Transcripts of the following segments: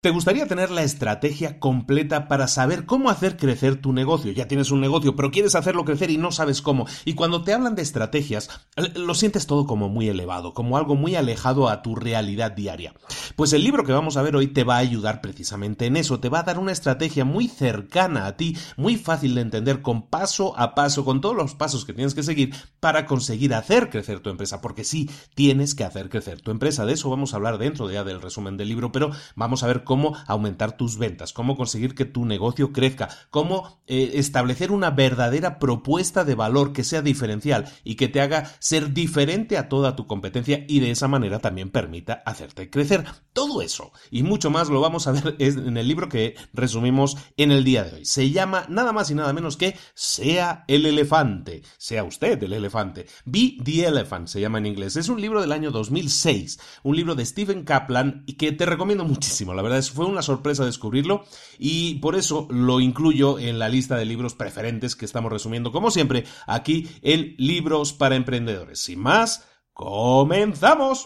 ¿Te gustaría tener la estrategia completa para saber cómo hacer crecer tu negocio? Ya tienes un negocio, pero quieres hacerlo crecer y no sabes cómo. Y cuando te hablan de estrategias, lo sientes todo como muy elevado, como algo muy alejado a tu realidad diaria. Pues el libro que vamos a ver hoy te va a ayudar precisamente en eso, te va a dar una estrategia muy cercana a ti, muy fácil de entender, con paso a paso, con todos los pasos que tienes que seguir para conseguir hacer crecer tu empresa, porque sí, tienes que hacer crecer tu empresa. De eso vamos a hablar dentro ya del resumen del libro, pero vamos a ver cómo aumentar tus ventas, cómo conseguir que tu negocio crezca, cómo eh, establecer una verdadera propuesta de valor que sea diferencial y que te haga ser diferente a toda tu competencia y de esa manera también permita hacerte crecer. Todo eso y mucho más lo vamos a ver en el libro que resumimos en el día de hoy. Se llama nada más y nada menos que Sea el elefante, sea usted el elefante. Be the Elephant se llama en inglés. Es un libro del año 2006, un libro de Stephen Kaplan y que te recomiendo muchísimo. La verdad fue una sorpresa descubrirlo y por eso lo incluyo en la lista de libros preferentes que estamos resumiendo, como siempre, aquí en Libros para Emprendedores. Sin más, comenzamos.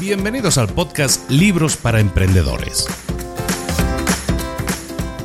Bienvenidos al podcast Libros para Emprendedores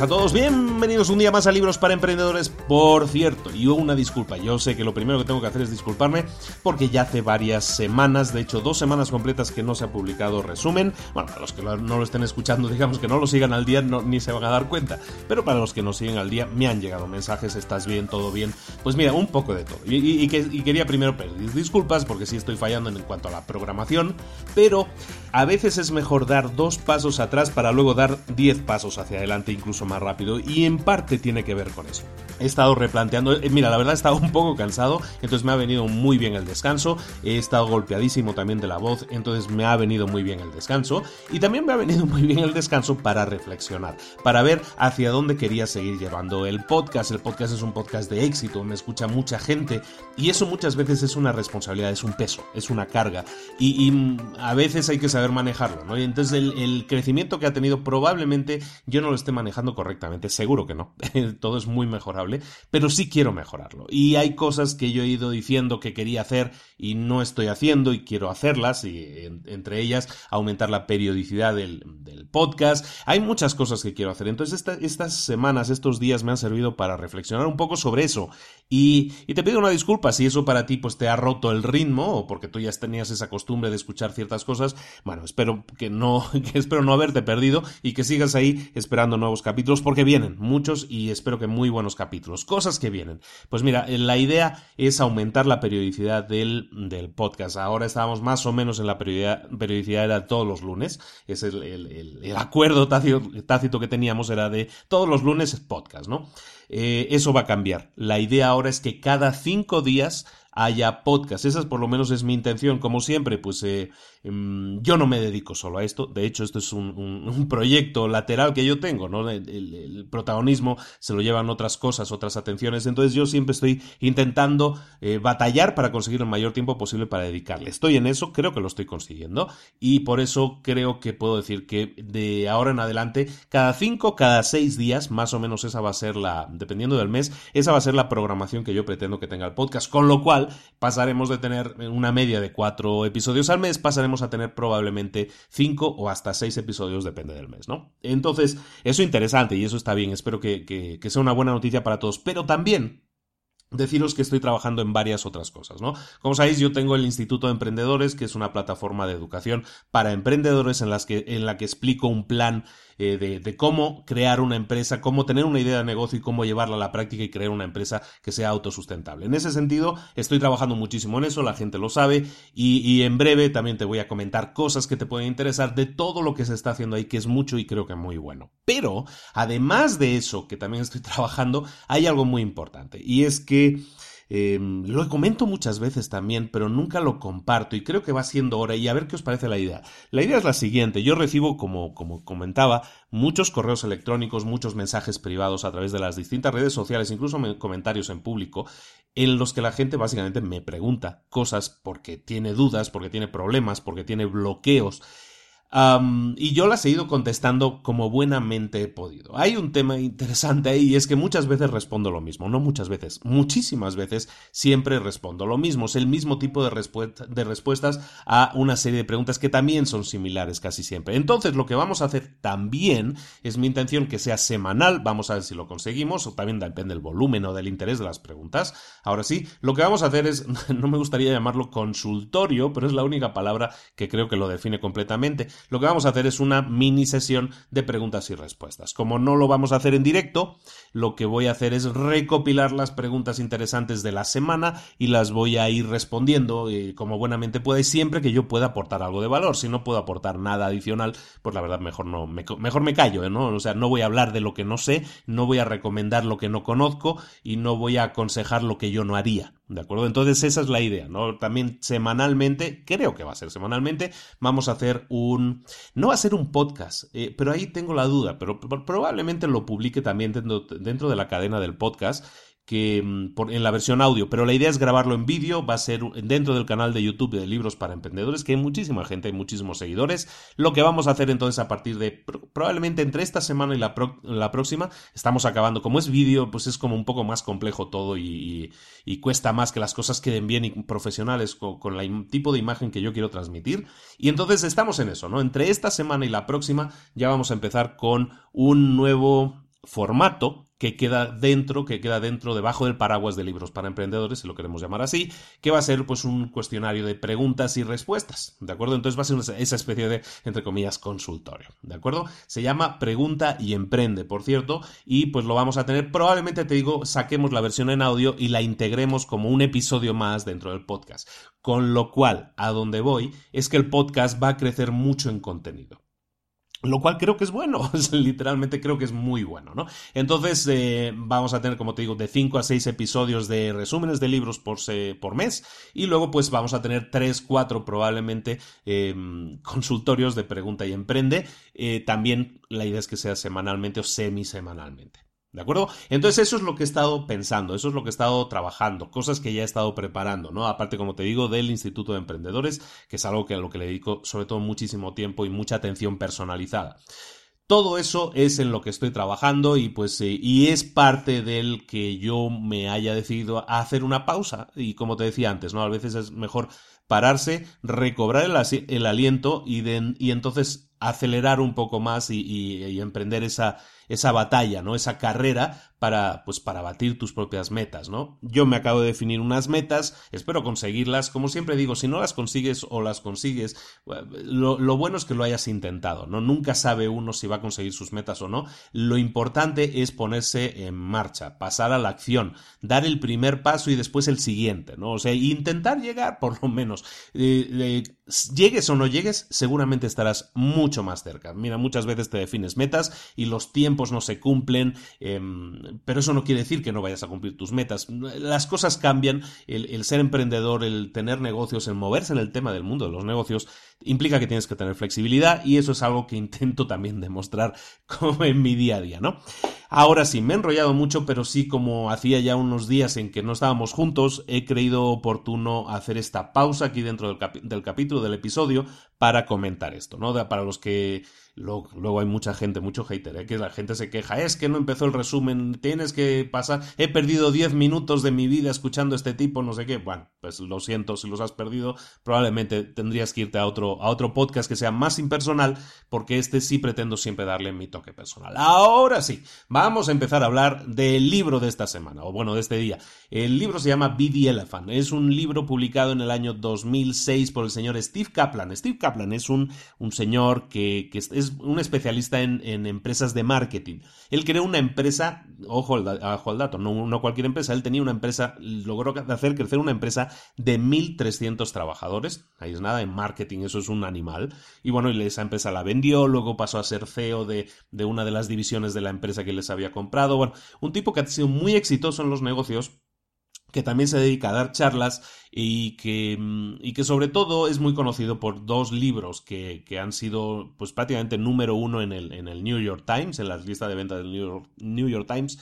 a todos, bienvenidos un día más a Libros para Emprendedores. Por cierto, y una disculpa, yo sé que lo primero que tengo que hacer es disculparme porque ya hace varias semanas, de hecho dos semanas completas que no se ha publicado resumen. Bueno, para los que no lo estén escuchando, digamos que no lo sigan al día, ni se van a dar cuenta. Pero para los que no siguen al día, me han llegado mensajes, estás bien, todo bien. Pues mira, un poco de todo. Y, quería primero pedir disculpas porque sí estoy fallando en cuanto a la programación, pero a veces es mejor dar dos pasos atrás para luego dar diez pasos hacia adelante, incluso más rápido y en parte tiene que ver con eso. He estado replanteando, eh, mira, la verdad he estado un poco cansado, entonces me ha venido muy bien el descanso, he estado golpeadísimo también de la voz, entonces me ha venido muy bien el descanso y también me ha venido muy bien el descanso para reflexionar, para ver hacia dónde quería seguir llevando el podcast. El podcast es un podcast de éxito, me escucha mucha gente y eso muchas veces es una responsabilidad, es un peso, es una carga y, a veces hay que saber manejarlo. Y entonces el, el crecimiento que ha tenido probablemente yo no lo esté manejando correctamente, seguro que no, todo es muy mejorable pero sí quiero mejorarlo. Y hay cosas que yo he ido diciendo que quería hacer y no estoy haciendo y quiero hacerlas, y entre ellas aumentar la periodicidad del, podcast. Hay muchas cosas que quiero hacer. Entonces estas semanas, estos días me han servido para reflexionar un poco sobre eso. Y, te pido una disculpa si eso para ti pues te ha roto el ritmo o porque tú ya tenías esa costumbre de escuchar ciertas cosas. Bueno, espero que no, que espero no haberte perdido y que sigas ahí esperando nuevos capítulos porque vienen muchos y espero que muy buenos capítulos cosas que vienen. Pues mira, eh, la idea es aumentar la periodicidad del, del podcast. Ahora estamos más o menos en la periodicidad, periodicidad era todos los lunes. Es el, el, acuerdo tácito, tácito, que teníamos era de todos los lunes podcast, ¿no? Eh, eso va a cambiar. La idea ahora es que cada cinco días haya podcast. Esa por lo menos es mi intención. Como siempre, pues eh, yo no me dedico solo a esto. De hecho, esto es un, proyecto lateral que yo tengo, ¿no? El, protagonismo se lo llevan otras cosas, otras atenciones. Entonces yo siempre estoy intentando eh, batallar para conseguir el mayor tiempo posible para dedicarle. Estoy en eso, creo que lo estoy consiguiendo. Y por eso creo que puedo decir que de ahora en adelante, cada cinco, cada seis días, más o menos esa va a ser la, dependiendo del mes, esa va a ser la programación que yo pretendo que tenga el podcast. Con lo cual, pasaremos de tener una media de cuatro episodios al mes, pasaremos a tener probablemente cinco o hasta seis episodios, depende del mes, ¿no? Entonces, eso es interesante y eso está bien, espero que, que sea una buena noticia para todos, pero también Deciros que estoy trabajando en varias otras cosas, ¿no? Como sabéis, yo tengo el Instituto de Emprendedores, que es una plataforma de educación para emprendedores en, las que, en la que explico un plan eh, de, cómo crear una empresa, cómo tener una idea de negocio y cómo llevarla a la práctica y crear una empresa que sea autosustentable. En ese sentido, estoy trabajando muchísimo en eso, la gente lo sabe y, y en breve también te voy a comentar cosas que te pueden interesar de todo lo que se está haciendo ahí, que es mucho y creo que muy bueno. Pero, además de eso, que también estoy trabajando, hay algo muy importante y es que Em, lo comento muchas veces también, pero nunca lo comparto y creo que va siendo hora y a ver qué os parece la idea. La idea es la siguiente, yo recibo, como, como comentaba, muchos correos electrónicos, muchos mensajes privados a través de las distintas redes sociales, incluso comentarios en público, en los que la gente básicamente me pregunta cosas porque tiene dudas, porque tiene problemas, porque tiene bloqueos y yo las he ido contestando como buenamente he podido. Hay un tema interesante ahí y es que muchas veces respondo lo mismo, no muchas veces, muchísimas veces siempre respondo lo mismo. Es el mismo tipo de, de respuestas a una serie de preguntas que también son similares casi siempre. Entonces lo que vamos a hacer también es mi intención que sea semanal, vamos a ver si lo conseguimos, o también depende del volumen o del interés de las preguntas. Ahora sí, lo que vamos a hacer es, no me gustaría llamarlo consultorio, pero es la única palabra que creo que lo define completamente lo que vamos a hacer es una mini sesión de preguntas y respuestas. Como no lo vamos a hacer en directo, lo que voy a hacer es recopilar las preguntas interesantes de la semana y las voy a ir respondiendo eh, como buenamente pueda y siempre que yo pueda aportar algo de valor. Si no puedo aportar nada adicional, pues la verdad mejor no me, mejor me callo, ¿no? O sea, no voy a hablar de lo que no sé, no voy a recomendar lo que no conozco y no voy a aconsejar lo que yo no haría. ¿De acuerdo? Entonces esa es la idea, ¿no? También semanalmente, creo que va a ser semanalmente, vamos a hacer un... No va a ser un podcast, eh, pero ahí tengo la duda, pero probablemente lo publique también dentro, dentro de la cadena del podcast que mm, en la versión audio, pero la idea es grabarlo en vídeo, va a ser dentro del canal de YouTube de Libros para Emprendedores, que hay muchísima gente, hay muchísimos seguidores. Lo que vamos a hacer entonces a partir de probablemente entre esta semana y la, próxima, estamos acabando, como es vídeo, pues es como un poco más complejo todo y, cuesta más que las cosas queden bien y profesionales con, el tipo de imagen que yo quiero transmitir. Y entonces estamos en eso, ¿no? Entre esta semana y la próxima ya vamos a empezar con un nuevo formato que queda dentro, que queda dentro, debajo del paraguas de libros para emprendedores, si lo queremos llamar así, que va a ser pues un cuestionario de preguntas y respuestas, ¿de acuerdo? Entonces va a ser esa especie de, entre comillas, consultorio, ¿de acuerdo? Se llama Pregunta y Emprende, por cierto, y pues lo vamos a tener, probablemente te digo, saquemos la versión en audio y la integremos como un episodio más dentro del podcast, con lo cual, a donde voy, es que el podcast va a crecer mucho en contenido. Lo cual creo que es bueno, literalmente creo que es muy bueno, ¿no? Entonces eh, vamos a tener, como te digo, de 5 a 6 episodios de resúmenes de libros por, por mes y luego pues vamos a tener 3, 4 probablemente em, consultorios de pregunta y emprende. Eh, también la idea es que sea semanalmente o semisemanalmente. ¿De acuerdo? Entonces eso es lo que he estado pensando, eso es lo que he estado trabajando, cosas que ya he estado preparando, ¿no? Aparte, como te digo, del Instituto de Emprendedores, que es algo que a lo que le dedico sobre todo muchísimo tiempo y mucha atención personalizada. Todo eso es en lo que estoy trabajando y pues eh, y es parte del que yo me haya decidido a hacer una pausa y como te decía antes, ¿no? A veces es mejor pararse, recobrar el, aliento y, y entonces acelerar un poco más y emprender esa esa batalla, ¿no? Esa carrera para, pues, para batir tus propias metas, ¿no? Yo me acabo de definir unas metas, espero conseguirlas. Como siempre digo, si no las consigues o las consigues, lo, bueno es que lo hayas intentado, ¿no? Nunca sabe uno si va a conseguir sus metas o no. Lo importante es ponerse en marcha, pasar a la acción, dar el primer paso y después el siguiente, ¿no? O sea, intentar llegar, por lo menos. Eh, llegues o no llegues, seguramente estarás mucho más cerca. Mira, muchas veces te defines metas y los tiempos no se cumplen. Em, pero eso no quiere decir que no vayas a cumplir tus metas. Las cosas cambian, el, ser emprendedor, el tener negocios, el moverse en el tema del mundo de los negocios, implica que tienes que tener flexibilidad y eso es algo que intento también demostrar como en mi día a día, ¿no? Ahora sí, me he enrollado mucho, pero sí, como hacía ya unos días en que no estábamos juntos, he creído oportuno hacer esta pausa aquí dentro del, del capítulo, del episodio, para comentar esto, ¿no? Para los que Luego, hay mucha gente, mucho hater, ¿eh? que la gente se queja, es que no empezó el resumen, tienes que pasar, he perdido 10 minutos de mi vida escuchando este tipo, no sé qué. Bueno, pues lo siento si los has perdido, probablemente tendrías que irte a otro, a otro podcast que sea más impersonal, porque este sí pretendo siempre darle mi toque personal. Ahora sí, vamos a empezar a hablar del libro de esta semana, o bueno, de este día. El libro se llama Be Elephant, es un libro publicado en el año 2006 por el señor Steve Kaplan. Steve Kaplan es un, un señor que, es un especialista en, empresas de marketing. Él creó una empresa, ojo al, dato, no, cualquier empresa, él tenía una empresa, logró hacer crecer una empresa de 1.300 trabajadores. Ahí es nada, en marketing eso es un animal. Y bueno, esa empresa la vendió, luego pasó a ser CEO de, de una de las divisiones de la empresa que les había comprado. Bueno, un tipo que ha sido muy exitoso en los negocios que también se dedica a dar charlas y que, mm, y que sobre todo es muy conocido por dos libros que, que han sido pues prácticamente número uno en el, en el New York Times, en la lista de ventas del New New York Times,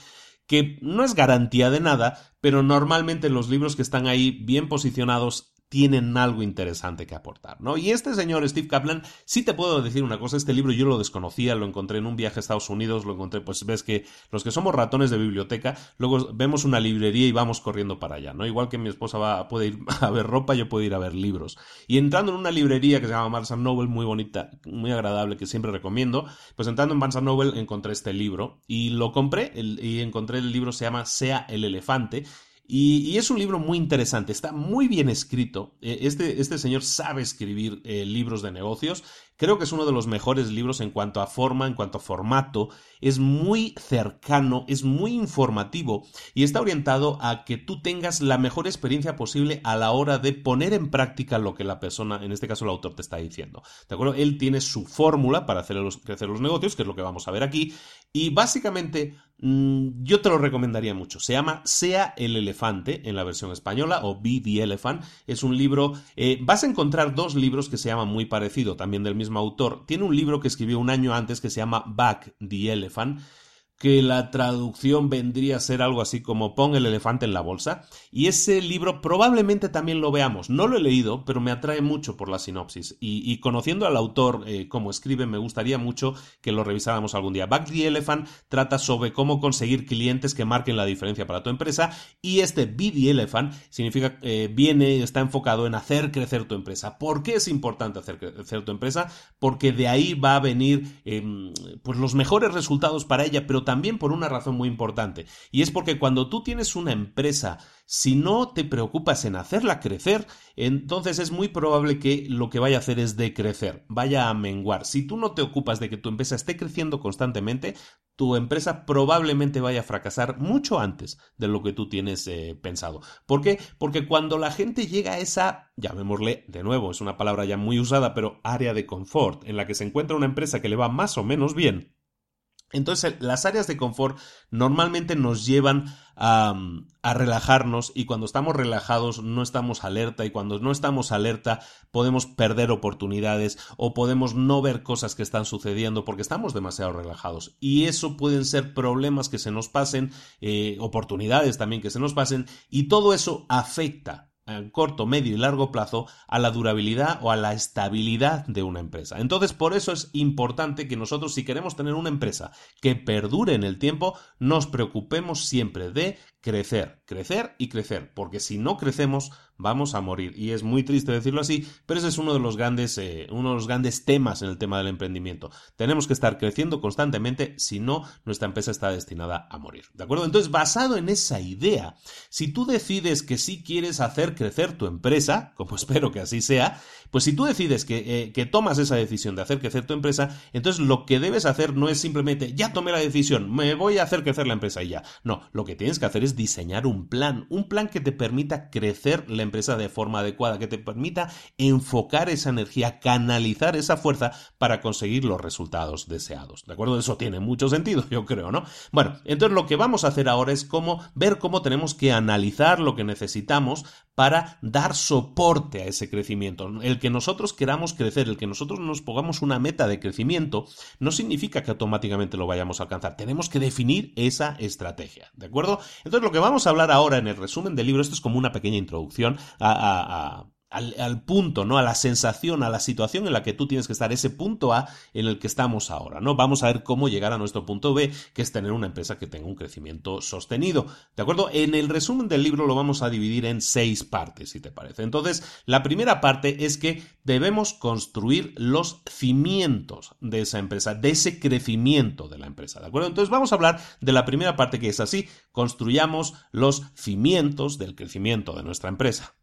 que no es garantía de nada, pero normalmente los libros que están ahí bien posicionados tienen algo interesante que aportar, ¿no? Y este señor Steve Kaplan, sí te puedo decir una cosa, este libro yo lo desconocía, lo encontré en un viaje a Estados Unidos, lo encontré, pues ves que los que somos ratones de biblioteca, luego vemos una librería y vamos corriendo para allá, ¿no? Igual que mi esposa va, puede ir a ver ropa, yo puedo ir a ver libros. Y entrando en una librería que se llama Barnes Noble, muy bonita, muy agradable, que siempre recomiendo, pues entrando en Barnes Noble encontré este libro y lo compré y encontré el libro, se llama Sea el elefante, y, es un libro muy interesante, está muy bien escrito. Eh, este, este señor sabe escribir eh, libros de negocios Creo que es uno de los mejores libros en cuanto a forma, en cuanto a formato. Es muy cercano, es muy informativo y está orientado a que tú tengas la mejor experiencia posible a la hora de poner en práctica lo que la persona, en este caso el autor, te está diciendo. ¿De acuerdo? Él tiene su fórmula para hacer crecer los negocios, que es lo que vamos a ver aquí. Y básicamente yo te lo recomendaría mucho. Se llama Sea el elefante en la versión española o Be the Elephant. Es un libro. Eh, vas a encontrar dos libros que se llaman muy parecido, también del mismo autor, tiene un libro que escribió un año antes que se llama Back the Elephant, que la traducción vendría a ser algo así como Pon el elefante en la bolsa. Y ese libro probablemente también lo veamos. No lo he leído, pero me atrae mucho por la sinopsis. Y, conociendo al autor eh, como escribe, me gustaría mucho que lo revisáramos algún día. Back the Elephant trata sobre cómo conseguir clientes que marquen la diferencia para tu empresa. Y este Be the Elephant significa, eh, viene, está enfocado en hacer crecer tu empresa. ¿Por qué es importante hacer crecer tu empresa? Porque de ahí va a venir em, pues los mejores resultados para ella, pero también por una razón muy importante, y es porque cuando tú tienes una empresa, si no te preocupas en hacerla crecer, entonces es muy probable que lo que vaya a hacer es decrecer, vaya a menguar. Si tú no te ocupas de que tu empresa esté creciendo constantemente, tu empresa probablemente vaya a fracasar mucho antes de lo que tú tienes eh, pensado. ¿Por qué? Porque cuando la gente llega a esa, llamémosle de nuevo, es una palabra ya muy usada, pero área de confort, en la que se encuentra una empresa que le va más o menos bien, entonces, las áreas de confort normalmente nos llevan a, a, relajarnos y cuando estamos relajados no estamos alerta y cuando no estamos alerta podemos perder oportunidades o podemos no ver cosas que están sucediendo porque estamos demasiado relajados. Y eso pueden ser problemas que se nos pasen, eh, oportunidades también que se nos pasen y todo eso afecta en corto, medio y largo plazo a la durabilidad o a la estabilidad de una empresa. Entonces, por eso es importante que nosotros, si queremos tener una empresa que perdure en el tiempo, nos preocupemos siempre de crecer, crecer y crecer, porque si no crecemos vamos a morir. Y es muy triste decirlo así, pero ese es uno de los grandes, eh, uno de los grandes temas en el tema del emprendimiento. Tenemos que estar creciendo constantemente, si no, nuestra empresa está destinada a morir. ¿De acuerdo? Entonces, basado en esa idea, si tú decides que sí quieres hacer crecer tu empresa, como espero que así sea, pues si tú decides que, eh, que tomas esa decisión de hacer crecer tu empresa, entonces lo que debes hacer no es simplemente, ya tomé la decisión, me voy a hacer crecer la empresa y ya. No, lo que tienes que hacer es diseñar un plan, un plan que te permita crecer la empresa de forma adecuada, que te permita enfocar esa energía, canalizar esa fuerza para conseguir los resultados deseados. ¿De acuerdo? Eso tiene mucho sentido, yo creo, ¿no? Bueno, entonces lo que vamos a hacer ahora es cómo ver cómo tenemos que analizar lo que necesitamos para dar soporte a ese crecimiento. El que nosotros queramos crecer, el que nosotros nos pongamos una meta de crecimiento, no significa que automáticamente lo vayamos a alcanzar. Tenemos que definir esa estrategia, ¿de acuerdo? Entonces lo que vamos a hablar ahora en el resumen del libro, esto es como una pequeña introducción a, al, punto, ¿no? A la sensación, a la situación en la que tú tienes que estar, ese punto A en el que estamos ahora, ¿no? Vamos a ver cómo llegar a nuestro punto B, que es tener una empresa que tenga un crecimiento sostenido. ¿De acuerdo? En el resumen del libro lo vamos a dividir en seis partes, si te parece. Entonces, la primera parte es que debemos construir los cimientos de esa empresa, de ese crecimiento de la empresa. ¿De acuerdo? Entonces, vamos a hablar de la primera parte que es así, construyamos los cimientos del crecimiento de nuestra empresa.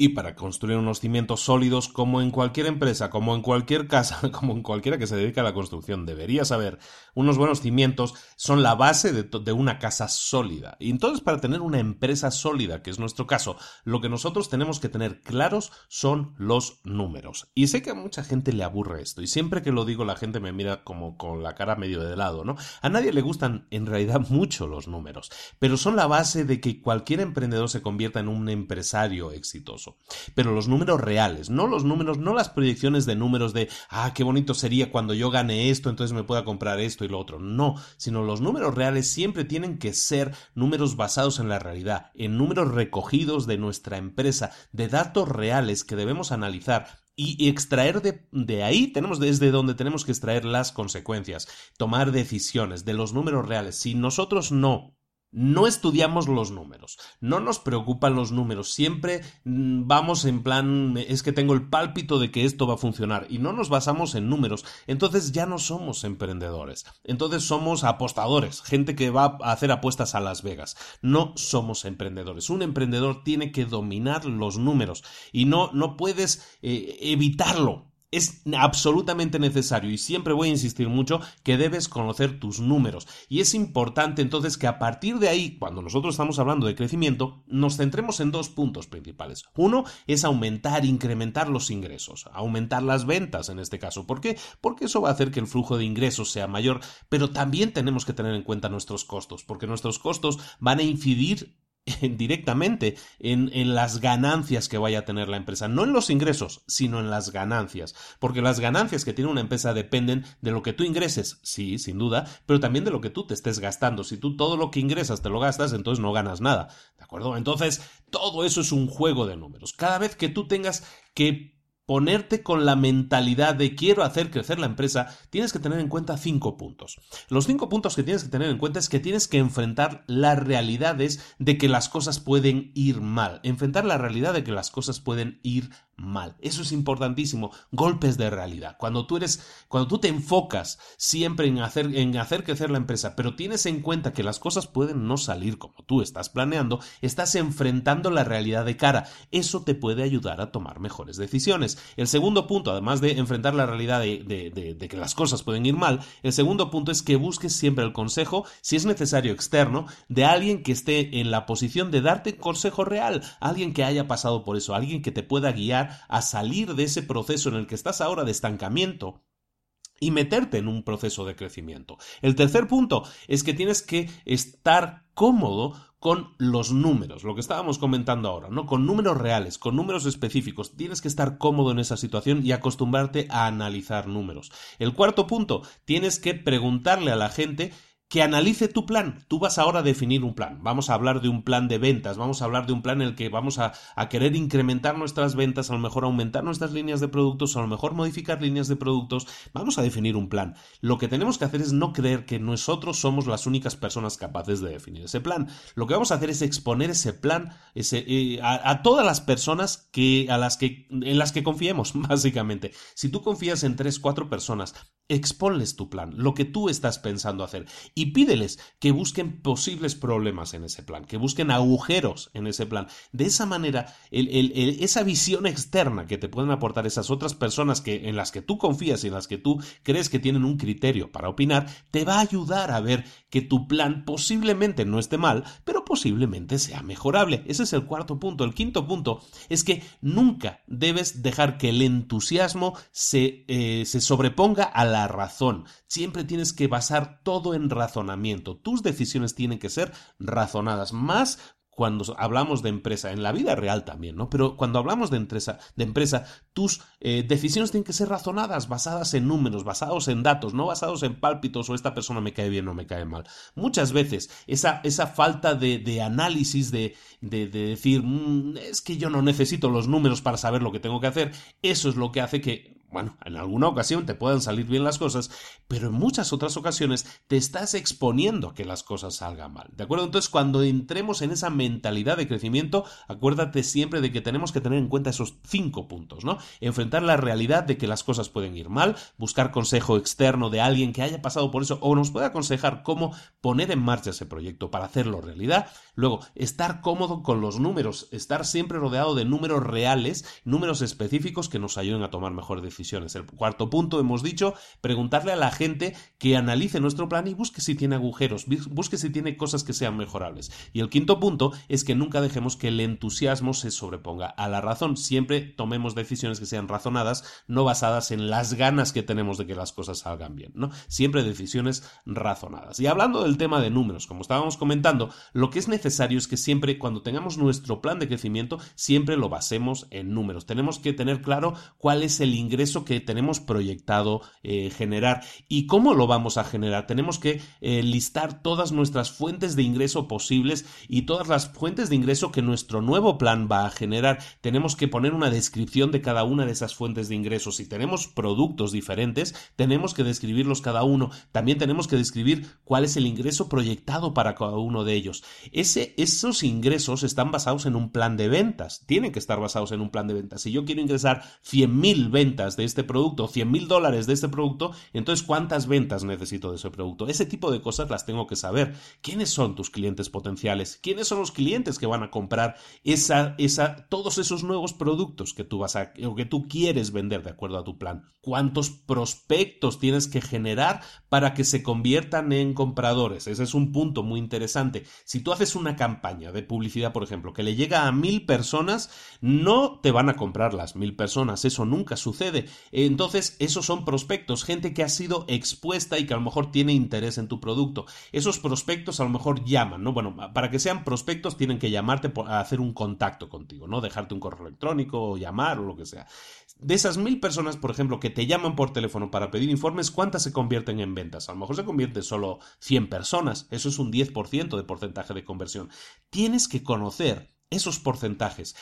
Y para construir unos cimientos sólidos, como en cualquier empresa, como en cualquier casa, como en cualquiera que se dedique a la construcción, debería saber, unos buenos cimientos son la base de, una casa sólida. Y entonces, para tener una empresa sólida, que es nuestro caso, lo que nosotros tenemos que tener claros son los números. Y sé que a mucha gente le aburre esto, y siempre que lo digo, la gente me mira como con la cara medio de lado, ¿no? A nadie le gustan en realidad mucho los números, pero son la base de que cualquier emprendedor se convierta en un empresario exitoso. Pero los números reales, no los números, no las proyecciones de números de, ah, qué bonito sería cuando yo gane esto, entonces me pueda comprar esto y lo otro. No, sino los números reales siempre tienen que ser números basados en la realidad, en números recogidos de nuestra empresa, de datos reales que debemos analizar y extraer de, de, ahí tenemos desde donde tenemos que extraer las consecuencias, tomar decisiones de los números reales. Si nosotros no no estudiamos los números, no nos preocupan los números, siempre mm, vamos en plan, es que tengo el pálpito de que esto va a funcionar. Y no nos basamos en números, entonces ya no somos emprendedores, entonces somos apostadores, gente que va a hacer apuestas a Las Vegas, no somos emprendedores, un emprendedor tiene que dominar los números. Y no, no puedes eh, evitarlo, es absolutamente necesario y siempre voy a insistir mucho que debes conocer tus números. Y es importante entonces que a partir de ahí cuando nosotros estamos hablando de crecimiento nos centremos en dos puntos principales. Uno es aumentar incrementar los ingresos aumentar las ventas en este caso. ¿por qué? porque eso va a hacer que el flujo de ingresos sea mayor pero también tenemos que tener en cuenta nuestros costos porque nuestros costos van a incidir directamente en, en, las ganancias que vaya a tener la empresa, no en los ingresos, sino en las ganancias, porque las ganancias que tiene una empresa dependen de lo que tú ingreses, sí, sin duda, pero también de lo que tú te estés gastando. Si tú todo lo que ingresas te lo gastas, entonces no ganas nada, ¿de acuerdo? Entonces, todo eso es un juego de números. Cada vez que tú tengas que ponerte con la mentalidad de quiero hacer crecer la empresa, tienes que tener en cuenta cinco puntos. Los cinco puntos que tienes que tener en cuenta es que tienes que enfrentar las realidades de que las cosas pueden ir mal, enfrentar la realidad de que las cosas pueden ir mal. Eso es importantísimo. Golpes de realidad. Cuando tú eres, cuando tú te enfocas siempre en hacer, en hacer crecer la empresa, pero tienes en cuenta que las cosas pueden no salir como tú estás planeando, estás enfrentando la realidad de cara. Eso te puede ayudar a tomar mejores decisiones. El segundo punto, además de enfrentar la realidad de, de, de que las cosas pueden ir mal, el segundo punto es que busques siempre el consejo, si es necesario externo, de alguien que esté en la posición de darte consejo real, alguien que haya pasado por eso, alguien que te pueda guiar a salir de ese proceso en el que estás ahora de estancamiento y meterte en un proceso de crecimiento. El tercer punto es que tienes que estar cómodo con los números, lo que estábamos comentando ahora, ¿no? Con números reales, con números específicos. Tienes que estar cómodo en esa situación y acostumbrarte a analizar números. El cuarto punto, tienes que preguntarle a la gente que analice tu plan. Tú vas ahora a definir un plan. Vamos a hablar de un plan de ventas, vamos a hablar de un plan en el que vamos a, querer incrementar nuestras ventas, a lo mejor aumentar nuestras líneas de productos, a lo mejor modificar líneas de productos. Vamos a definir un plan. Lo que tenemos que hacer es no creer que nosotros somos las únicas personas capaces de definir ese plan. Lo que vamos a hacer es exponer ese plan eh, a, a, todas las personas que, a las que, en las que confiemos, básicamente. Si tú confías en tres, cuatro personas, exponles tu plan, lo que tú estás pensando hacer y pídeles que busquen posibles problemas en ese plan, que busquen agujeros en ese plan. De esa manera, esa visión externa que te pueden aportar esas otras personas que, en las que tú confías y en las que tú crees que tienen un criterio para opinar, te va a ayudar a ver que tu plan posiblemente no esté mal, pero posiblemente sea mejorable. Ese es el cuarto punto. El quinto punto es que nunca debes dejar que el entusiasmo se, eh, se sobreponga a la razón. Siempre tienes que basar todo en razonamiento. Tus decisiones tienen que ser razonadas, más cuando hablamos de empresa, en la vida real también, ¿no? Pero cuando hablamos de empresa, de empresa tus eh, decisiones tienen que ser razonadas, basadas en números, basados en datos, no basados en pálpitos o esta persona me cae bien o me cae mal. Muchas veces esa, esa falta de, de análisis, de, de, decir, mm, es que yo no necesito los números para saber lo que tengo que hacer, eso es lo que hace que bueno, en alguna ocasión te puedan salir bien las cosas, pero en muchas otras ocasiones te estás exponiendo a que las cosas salgan mal. ¿De acuerdo? Entonces, cuando entremos en esa mentalidad de crecimiento, acuérdate siempre de que tenemos que tener en cuenta esos cinco puntos, ¿no? Enfrentar la realidad de que las cosas pueden ir mal, buscar consejo externo de alguien que haya pasado por eso o nos pueda aconsejar cómo poner en marcha ese proyecto para hacerlo realidad. Luego, estar cómodo con los números, estar siempre rodeado de números reales, números específicos que nos ayuden a tomar mejor decisiones el cuarto punto, hemos dicho, preguntarle a la gente que analice nuestro plan y busque si tiene agujeros, busque si tiene cosas que sean mejorables. Y el quinto punto es que nunca dejemos que el entusiasmo se sobreponga a la razón. Siempre tomemos decisiones que sean razonadas, no basadas en las ganas que tenemos de que las cosas salgan bien, ¿no? Siempre decisiones razonadas. Y hablando del tema de números, como estábamos comentando, lo que es necesario es que siempre cuando tengamos nuestro plan de crecimiento, siempre lo basemos en números. Tenemos que tener claro cuál es el ingreso eso que tenemos proyectado eh, generar. ¿Y cómo lo vamos a generar? Tenemos que eh, listar todas nuestras fuentes de ingreso posibles y todas las fuentes de ingreso que nuestro nuevo plan va a generar. Tenemos que poner una descripción de cada una de esas fuentes de ingresos. Si tenemos productos diferentes, tenemos que describirlos cada uno. También tenemos que describir cuál es el ingreso proyectado para cada uno de ellos. Ese, esos ingresos están basados en un plan de ventas. Tienen que estar basados en un plan de ventas. Si yo quiero ingresar 100.000 ventas de este producto, 100 mil dólares de este producto, entonces ¿cuántas ventas necesito de ese producto? Ese tipo de cosas las tengo que saber. ¿Quiénes son tus clientes potenciales? ¿Quiénes son los clientes que van a comprar esa, esa, todos esos nuevos productos que tú vas a, o que tú quieres vender de acuerdo a tu plan? ¿Cuántos prospectos tienes que generar para que se conviertan en compradores? Ese es un punto muy interesante. Si tú haces una campaña de publicidad, por ejemplo, que le llega a mil personas, no te van a comprar las mil personas. Eso nunca sucede. Entonces, esos son prospectos, gente que ha sido expuesta y que a lo mejor tiene interés en tu producto. Esos prospectos a lo mejor llaman, ¿no? Bueno, para que sean prospectos tienen que llamarte a hacer un contacto contigo, ¿no? Dejarte un correo electrónico o llamar o lo que sea. De esas mil personas, por ejemplo, que te llaman por teléfono para pedir informes, ¿cuántas se convierten en ventas? A lo mejor se convierte solo 100 personas. Eso es un 10% de porcentaje de conversión. Tienes que conocer esos porcentajes.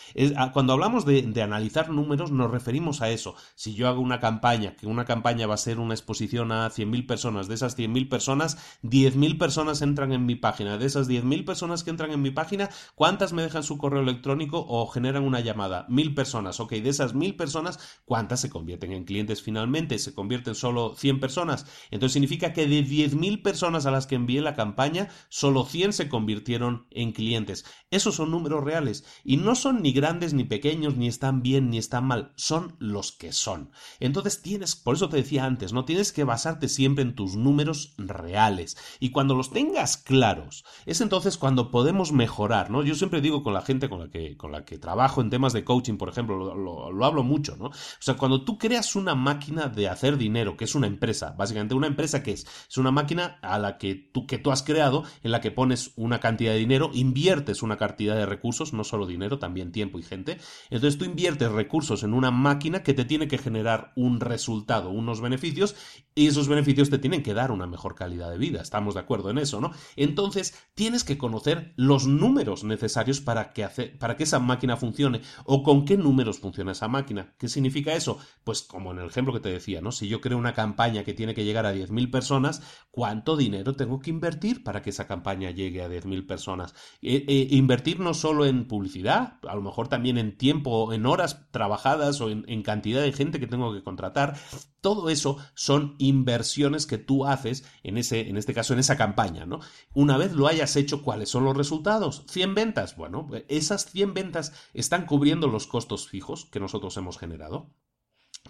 cuando hablamos de, analizar números nos referimos a eso. Si yo hago una campaña, que una campaña va a ser una exposición a 100.000 personas, de esas 100.000 personas, 10.000 personas entran en mi página. De esas 10.000 personas que entran en mi página, ¿cuántas me dejan su correo electrónico o generan una llamada? 1.000 personas. Ok, de esas 1.000 personas, ¿cuántas se convierten en clientes finalmente? ¿Se convierten solo 100 personas? Entonces significa que de 10.000 personas a las que envié la campaña, solo 100 se convirtieron en clientes. Esos son números reales y no son ni grandes ni pequeños, ni están bien ni están mal, son los que son. Entonces tienes, por eso te decía antes, no tienes que basarte siempre en tus números reales. Y cuando los tengas claros, es entonces cuando podemos mejorar, ¿no? Yo siempre digo con la gente con la que, con la que trabajo en temas de coaching, por ejemplo, lo, hablo mucho, ¿no? O sea, cuando tú creas una máquina de hacer dinero, que es una empresa, básicamente una empresa que es, es una máquina a la que tú, que tú has creado, en la que pones una cantidad de dinero, inviertes una cantidad de recursos, no solo dinero, también tiempo y gente. Entonces tú inviertes recursos en una máquina que te tiene que generar un resultado, unos beneficios, y esos beneficios te tienen que dar una mejor calidad de vida. Estamos de acuerdo en eso, ¿no? Entonces tienes que conocer los números necesarios para que, para que esa máquina funcione o con qué números funciona esa máquina. ¿Qué significa eso? Pues como en el ejemplo que te decía, ¿no? Si yo creo una campaña que tiene que llegar a 10.000 personas, ¿cuánto dinero tengo que invertir para que esa campaña llegue a 10.000 personas? Eh, eh, invertir no solo en publicidad, a lo mejor también en tiempo, en horas trabajadas o en, cantidad de gente que tengo que contratar. Todo eso son inversiones que tú haces en ese, en este caso, en esa campaña, ¿no? Una vez lo hayas hecho, ¿cuáles son los resultados? 100 ventas. Bueno, esas 100 ventas están cubriendo los costos fijos que nosotros hemos generado.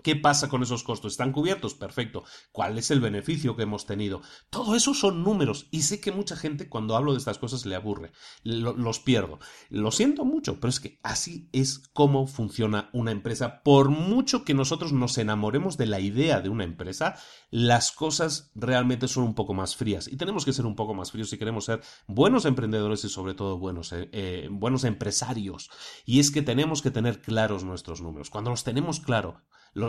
¿Qué pasa con esos costos? ¿Están cubiertos? Perfecto. ¿Cuál es el beneficio que hemos tenido? Todo eso son números y sé que mucha gente cuando hablo de estas cosas le aburre, los pierdo. Lo siento mucho, pero es que así es como funciona una empresa. Por mucho que nosotros nos enamoremos de la idea de una empresa, las cosas realmente son un poco más frías y tenemos que ser un poco más fríos si queremos ser buenos emprendedores y sobre todo buenos, eh, eh, buenos empresarios. Y es que tenemos que tener claros nuestros números. Cuando los tenemos claro,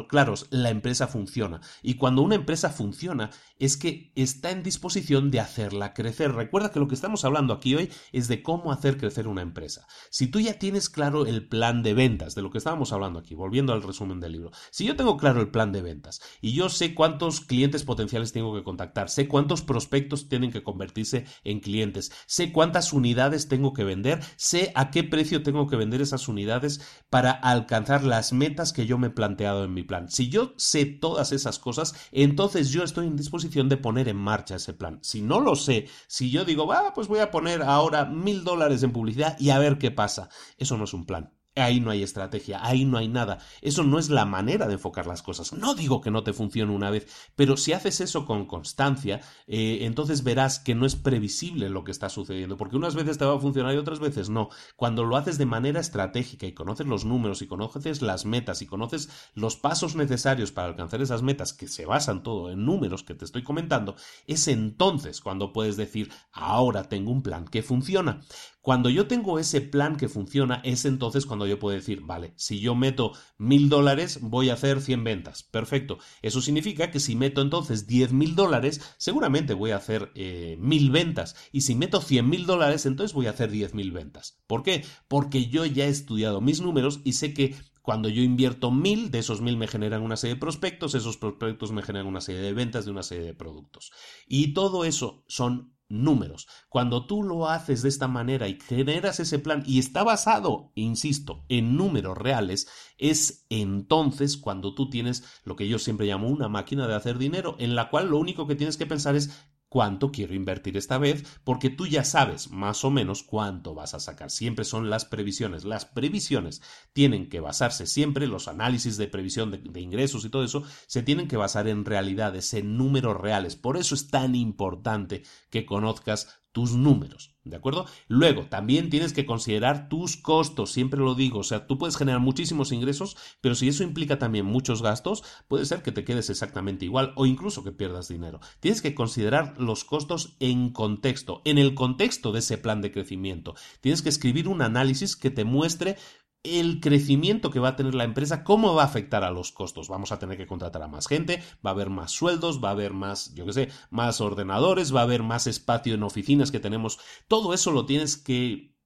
claros, la empresa funciona. Y cuando una empresa funciona, es que está en disposición de hacerla crecer. Recuerda que lo que estamos hablando aquí hoy es de cómo hacer crecer una empresa. Si tú ya tienes claro el plan de ventas, de lo que estábamos hablando aquí, volviendo al resumen del libro, si yo tengo claro el plan de ventas y yo sé cuántos clientes potenciales tengo que contactar, sé cuántos prospectos tienen que convertirse en clientes, sé cuántas unidades tengo que vender, sé a qué precio tengo que vender esas unidades para alcanzar las metas que yo me he planteado en mi plan. Si yo sé todas esas cosas, entonces yo estoy en disposición de poner en marcha ese plan. Si no lo sé, si yo digo, va, pues voy a poner ahora mil dólares en publicidad y a ver qué pasa, eso no es un plan. Ahí no hay estrategia, ahí no hay nada. Eso no es la manera de enfocar las cosas. No digo que no te funcione una vez, pero si haces eso con constancia, eh, entonces verás que no es previsible lo que está sucediendo, porque unas veces te va a funcionar y otras veces no. Cuando lo haces de manera estratégica y conoces los números y conoces las metas y conoces los pasos necesarios para alcanzar esas metas, que se basan todo en números que te estoy comentando, es entonces cuando puedes decir, ahora tengo un plan que funciona. Cuando yo tengo ese plan que funciona, es entonces cuando yo puedo decir, vale, si yo meto mil dólares, voy a hacer 100 ventas. Perfecto. Eso significa que si meto entonces diez mil dólares, seguramente voy a hacer eh, mil ventas. Y si meto cien mil dólares, entonces voy a hacer diez mil ventas. ¿Por qué? Porque yo ya he estudiado mis números y sé que cuando yo invierto mil, de esos mil me generan una serie de prospectos, esos prospectos me generan una serie de ventas de una serie de productos. Y todo eso son números. Cuando tú lo haces de esta manera y generas ese plan y está basado, insisto, en números reales, es entonces cuando tú tienes lo que yo siempre llamo una máquina de hacer dinero, en la cual lo único que tienes que pensar es cuánto quiero invertir esta vez, porque tú ya sabes más o menos cuánto vas a sacar. Siempre son las previsiones. Las previsiones tienen que basarse siempre, los análisis de previsión de, ingresos y todo eso, se tienen que basar en realidades, en números reales. Por eso es tan importante que conozcas tus números, ¿de acuerdo? Luego, también tienes que considerar tus costos, siempre lo digo, o sea, tú puedes generar muchísimos ingresos, pero si eso implica también muchos gastos, puede ser que te quedes exactamente igual o incluso que pierdas dinero. Tienes que considerar los costos en contexto, en el contexto de ese plan de crecimiento. Tienes que escribir un análisis que te muestre el crecimiento que va a tener la empresa, cómo va a afectar a los costos. Vamos a tener que contratar a más gente, va a haber más sueldos, va a haber más, yo qué sé, más ordenadores, va a haber más espacio en oficinas que tenemos. Todo eso lo tienes que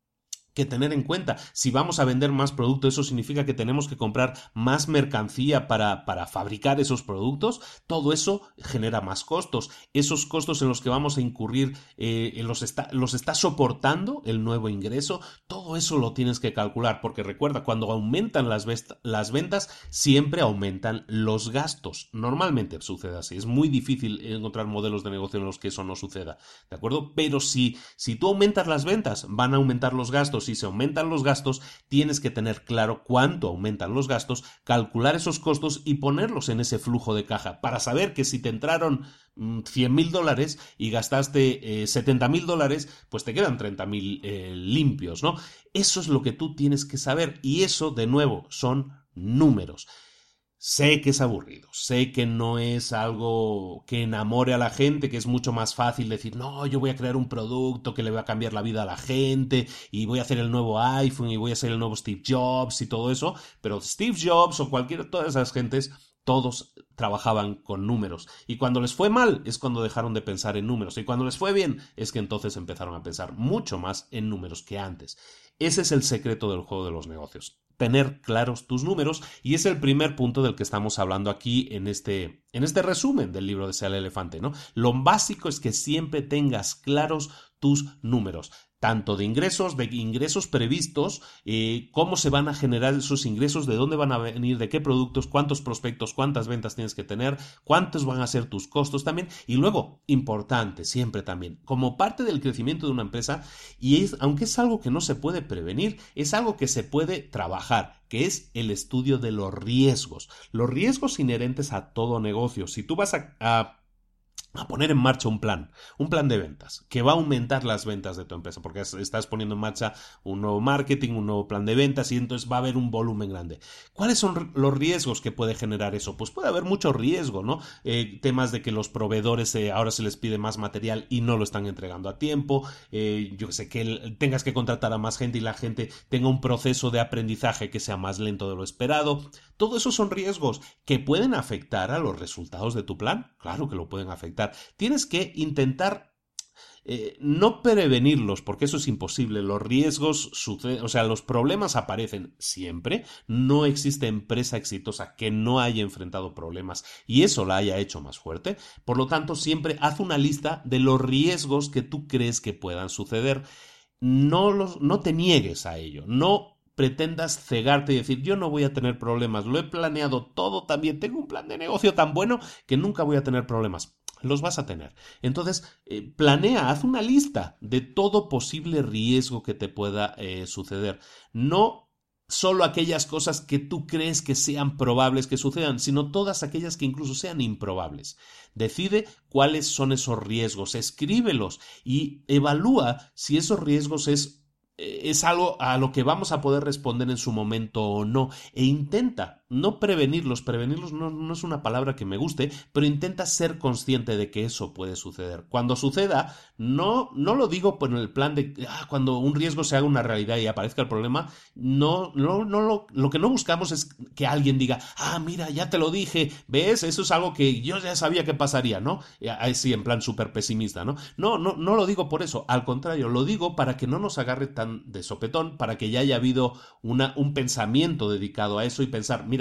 que tener en cuenta. Si vamos a vender más producto, eso significa que tenemos que comprar más mercancía para, para, fabricar esos productos. Todo eso genera más costos. Esos costos en los que vamos a incurrir eh, los, está, los está soportando el nuevo ingreso. Todo eso lo tienes que calcular porque recuerda, cuando aumentan las, las ventas, siempre aumentan los gastos. Normalmente sucede así. Es muy difícil encontrar modelos de negocio en los que eso no suceda. ¿De acuerdo? Pero si, si tú aumentas las ventas, van a aumentar los gastos si se aumentan los gastos, tienes que tener claro cuánto aumentan los gastos, calcular esos costos y ponerlos en ese flujo de caja para saber que si te entraron 100 mm, mil dólares y gastaste 70 eh, mil dólares, pues te quedan 30 mil eh, limpios, ¿no? Eso es lo que tú tienes que saber y eso, de nuevo, son números. Sé que es aburrido, sé que no es algo que enamore a la gente, que es mucho más fácil decir, no, yo voy a crear un producto que le va a cambiar la vida a la gente y voy a hacer el nuevo iPhone y voy a hacer el nuevo Steve Jobs y todo eso, pero Steve Jobs o cualquier, todas esas gentes, todos trabajaban con números. Y cuando les fue mal es cuando dejaron de pensar en números. Y cuando les fue bien es que entonces empezaron a pensar mucho más en números que antes. Ese es el secreto del juego de los negocios tener claros tus números y es el primer punto del que estamos hablando aquí en este, en este resumen del libro de Sea el Elefante, ¿no? Lo básico es que siempre tengas claros tus números tanto de ingresos, de ingresos previstos, eh, cómo se van a generar esos ingresos, de dónde van a venir, de qué productos, cuántos prospectos, cuántas ventas tienes que tener, cuántos van a ser tus costos también. Y luego, importante, siempre también, como parte del crecimiento de una empresa, y es, aunque es algo que no se puede prevenir, es algo que se puede trabajar, que es el estudio de los riesgos. Los riesgos inherentes a todo negocio. Si tú vas a a poner en marcha un plan, un plan de ventas, que va a aumentar las ventas de tu empresa, porque estás poniendo en marcha un nuevo marketing, un nuevo plan de ventas y entonces va a haber un volumen grande. ¿Cuáles son los riesgos que puede generar eso? Pues puede haber mucho riesgo, ¿no? Eh, temas de que los proveedores ahora se les pide más material y no lo están entregando a tiempo, eh, yo sé, que tengas que contratar a más gente y la gente tenga un proceso de aprendizaje que sea más lento de lo esperado. Todo eso son riesgos que pueden afectar a los resultados de tu plan. Claro que lo pueden afectar. Tienes que intentar eh, no prevenirlos, porque eso es imposible. Los riesgos suceden, o sea, los problemas aparecen siempre. No existe empresa exitosa que no haya enfrentado problemas y eso la haya hecho más fuerte. Por lo tanto, siempre haz una lista de los riesgos que tú crees que puedan suceder. No, los, no te niegues a ello. No pretendas cegarte y decir yo no voy a tener problemas, lo he planeado todo también, tengo un plan de negocio tan bueno que nunca voy a tener problemas. Los vas a tener. Entonces, eh, planea, haz una lista de todo posible riesgo que te pueda eh, suceder. No solo aquellas cosas que tú crees que sean probables que sucedan, sino todas aquellas que incluso sean improbables. Decide cuáles son esos riesgos, escríbelos y evalúa si esos riesgos es es algo a lo que vamos a poder responder en su momento o no. E intenta no prevenirlos. Prevenirlos no, es una palabra que me guste, pero intenta ser consciente de que eso puede suceder. Cuando suceda, no, no lo digo por el plan de ah, cuando un riesgo se haga una realidad y aparezca el problema. No, no, no lo, lo que no buscamos es que alguien diga, ah, mira, ya te lo dije, ves, eso es algo que yo ya sabía que pasaría, ¿no? Así en plan súper pesimista, ¿no? No, no, no lo digo por eso. Al contrario, lo digo para que no nos agarre tan de sopetón para que ya haya habido una, un pensamiento dedicado a eso y pensar, mira,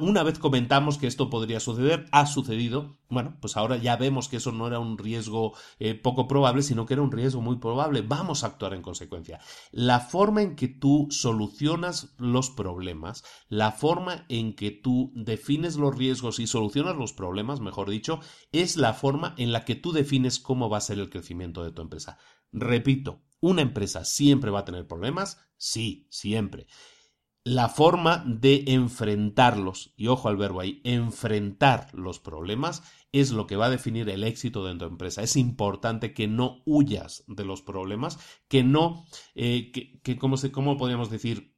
una vez comentamos que esto podría suceder, ha sucedido, bueno, pues ahora ya vemos que eso no era un riesgo eh, poco probable, sino que era un riesgo muy probable, vamos a actuar en consecuencia. La forma en que tú solucionas los problemas, la forma en que tú defines los riesgos y solucionas los problemas, mejor dicho, es la forma en la que tú defines cómo va a ser el crecimiento de tu empresa. Repito, ¿Una empresa siempre va a tener problemas? Sí, siempre. La forma de enfrentarlos, y ojo al verbo ahí, enfrentar los problemas es lo que va a definir el éxito de tu empresa. Es importante que no huyas de los problemas, que no, eh, que, ¿cómo, ¿cómo podríamos decir?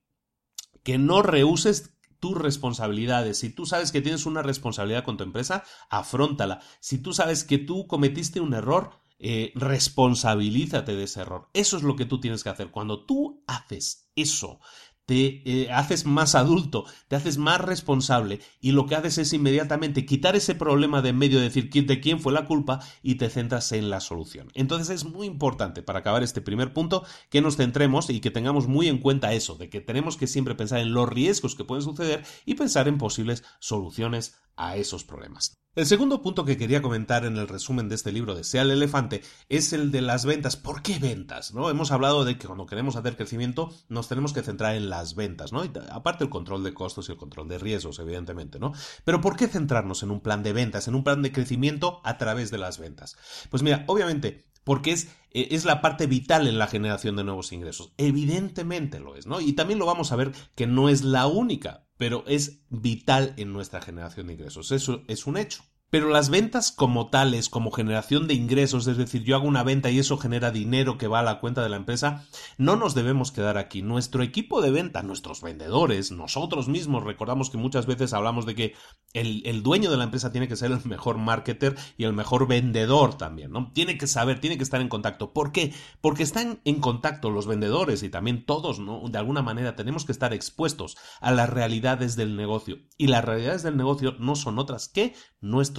Que no rehuses tus responsabilidades. Si tú sabes que tienes una responsabilidad con tu empresa, afrontala. Si tú sabes que tú cometiste un error, eh, responsabilízate de ese error. Eso es lo que tú tienes que hacer. Cuando tú haces eso, te eh, haces más adulto, te haces más responsable y lo que haces es inmediatamente quitar ese problema de en medio, de decir de quién fue la culpa y te centras en la solución. Entonces es muy importante para acabar este primer punto que nos centremos y que tengamos muy en cuenta eso, de que tenemos que siempre pensar en los riesgos que pueden suceder y pensar en posibles soluciones a esos problemas. El segundo punto que quería comentar en el resumen de este libro de Sea el Elefante es el de las ventas. ¿Por qué ventas? ¿No? Hemos hablado de que cuando queremos hacer crecimiento nos tenemos que centrar en las ventas, ¿no? aparte el control de costos y el control de riesgos, evidentemente, ¿no? Pero ¿por qué centrarnos en un plan de ventas, en un plan de crecimiento a través de las ventas? Pues mira, obviamente porque es, e, es, la parte vital en la generación de nuevos ingresos. Evidentemente lo es, ¿no? Y también lo vamos a ver que no es la única, pero es vital en nuestra generación de ingresos. Eso es un hecho. Pero las ventas como tales, como generación de ingresos, es decir, yo hago una venta y eso genera dinero que va a la cuenta de la empresa, no nos debemos quedar aquí. Nuestro equipo de venta, nuestros vendedores, nosotros mismos, recordamos que muchas veces hablamos de que el, dueño de la empresa tiene que ser el mejor marketer y el mejor vendedor también, ¿no? Tiene que saber, tiene que estar en contacto. ¿Por qué? Porque están en contacto los vendedores y también todos, ¿no? De alguna manera tenemos que estar expuestos a las realidades del negocio. Y las realidades del negocio no son otras que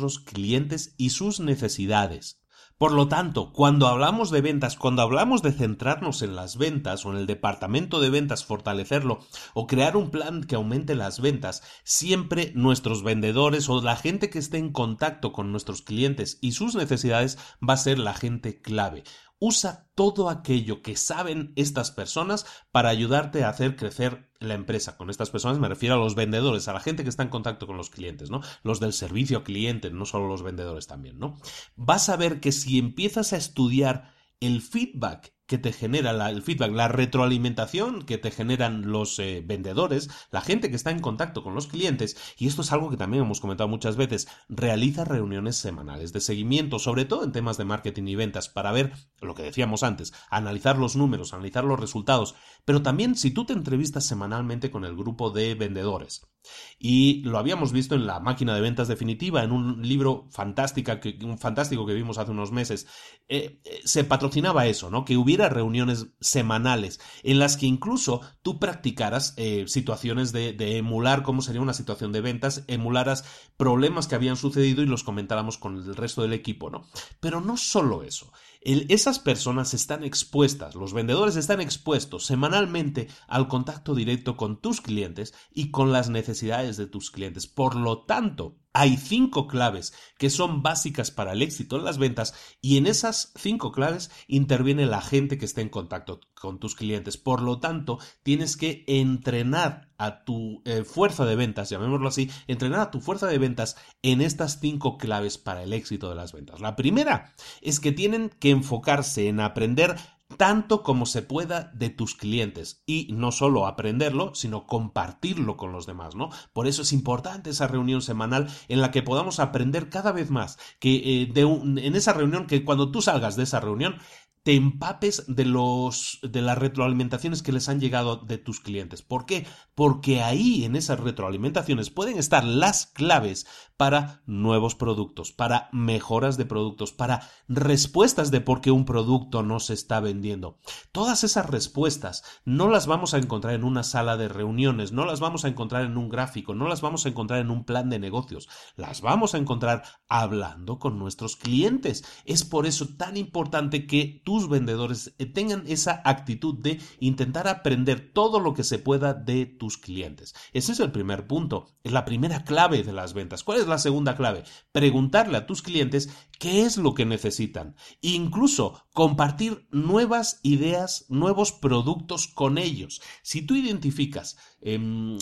nuestro clientes y sus necesidades. Por lo tanto, cuando hablamos de ventas, cuando hablamos de centrarnos en las ventas o en el departamento de ventas, fortalecerlo o crear un plan que aumente las ventas, siempre nuestros vendedores o la gente que esté en contacto con nuestros clientes y sus necesidades va a ser la gente clave. Usa todo aquello que saben estas personas para ayudarte a hacer crecer la empresa. Con estas personas me refiero a los vendedores, a la gente que está en contacto con los clientes, ¿no? Los del servicio cliente, no solo los vendedores también, ¿no? Vas a ver que si empiezas a estudiar el feedback que te genera el feedback, la retroalimentación que te generan los eh, vendedores, la gente que está en contacto con los clientes, y esto es algo que también hemos comentado muchas veces, realiza reuniones semanales de seguimiento, sobre todo en temas de marketing y ventas, para ver lo que decíamos antes, analizar los números, analizar los resultados, pero también si tú te entrevistas semanalmente con el grupo de vendedores, y lo habíamos visto en la máquina de ventas definitiva, en un libro fantástica un fantástico que vimos hace unos meses. Eh, eh, se patrocinaba eso, ¿no? Que hubiera reuniones semanales en las que incluso tú practicaras eh, situaciones de, emular cómo sería una situación de ventas, emularas problemas que habían sucedido y los comentáramos con el resto del equipo, ¿no? Pero no solo eso esas personas están expuestas, los vendedores están expuestos semanalmente al contacto directo con tus clientes y con las necesidades de tus clientes. Por lo tanto, hay cinco claves que son básicas para el éxito en las ventas y en esas cinco claves interviene la gente que está en contacto con tus clientes. Por lo tanto, tienes que entrenar a tu eh, fuerza de ventas, llamémoslo así, entrenar a tu fuerza de ventas en estas cinco claves para el éxito de las ventas. La primera es que tienen que enfocarse en aprender tanto como se pueda de tus clientes y no solo aprenderlo, sino compartirlo con los demás, ¿no? Por eso es importante esa reunión semanal en la que podamos aprender cada vez más, que eh, de en esa reunión, que cuando tú salgas de esa reunión, te empapes de los de las retroalimentaciones que les han llegado de tus clientes. ¿Por qué? Porque ahí en esas retroalimentaciones pueden estar las claves para nuevos productos, para mejoras de productos, para respuestas de por qué un producto no se está vendiendo. Todas esas respuestas no las vamos a encontrar en una sala de reuniones, no las vamos a encontrar en un gráfico, no las vamos a encontrar en un plan de negocios, las vamos a encontrar hablando con nuestros clientes. Es por eso tan importante que tú vendedores eh, tengan esa actitud de intentar aprender todo lo que se pueda de tus clientes. Ese es el primer punto, es la primera clave de las ventas. ¿Cuál es la segunda clave? Preguntarle a tus clientes qué es lo que necesitan. Incluso compartir nuevas ideas, nuevos productos con ellos. Si tú identificas, em,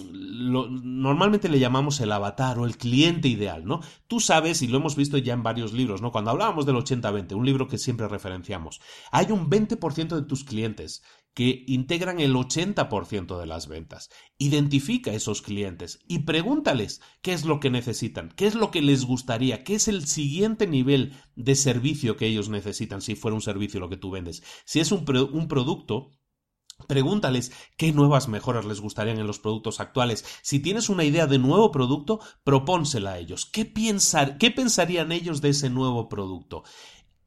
normalmente le llamamos el avatar o el cliente ideal, ¿no? Tú sabes, y lo hemos visto ya en varios libros, ¿no? Cuando hablábamos del 80-20, un libro que siempre referenciamos, hay un 20% de tus clientes que integran el 80% de las ventas. Identifica a esos clientes y pregúntales qué es lo que necesitan, qué es lo que les gustaría, qué es el siguiente nivel de servicio que ellos necesitan, si fuera un servicio lo que tú vendes. Si es un, producto, Pregúntales qué nuevas mejoras les gustarían en los productos actuales. Si tienes una idea de nuevo producto, propónsela a ellos. ¿Qué, ¿Qué pensarían ellos de ese nuevo producto?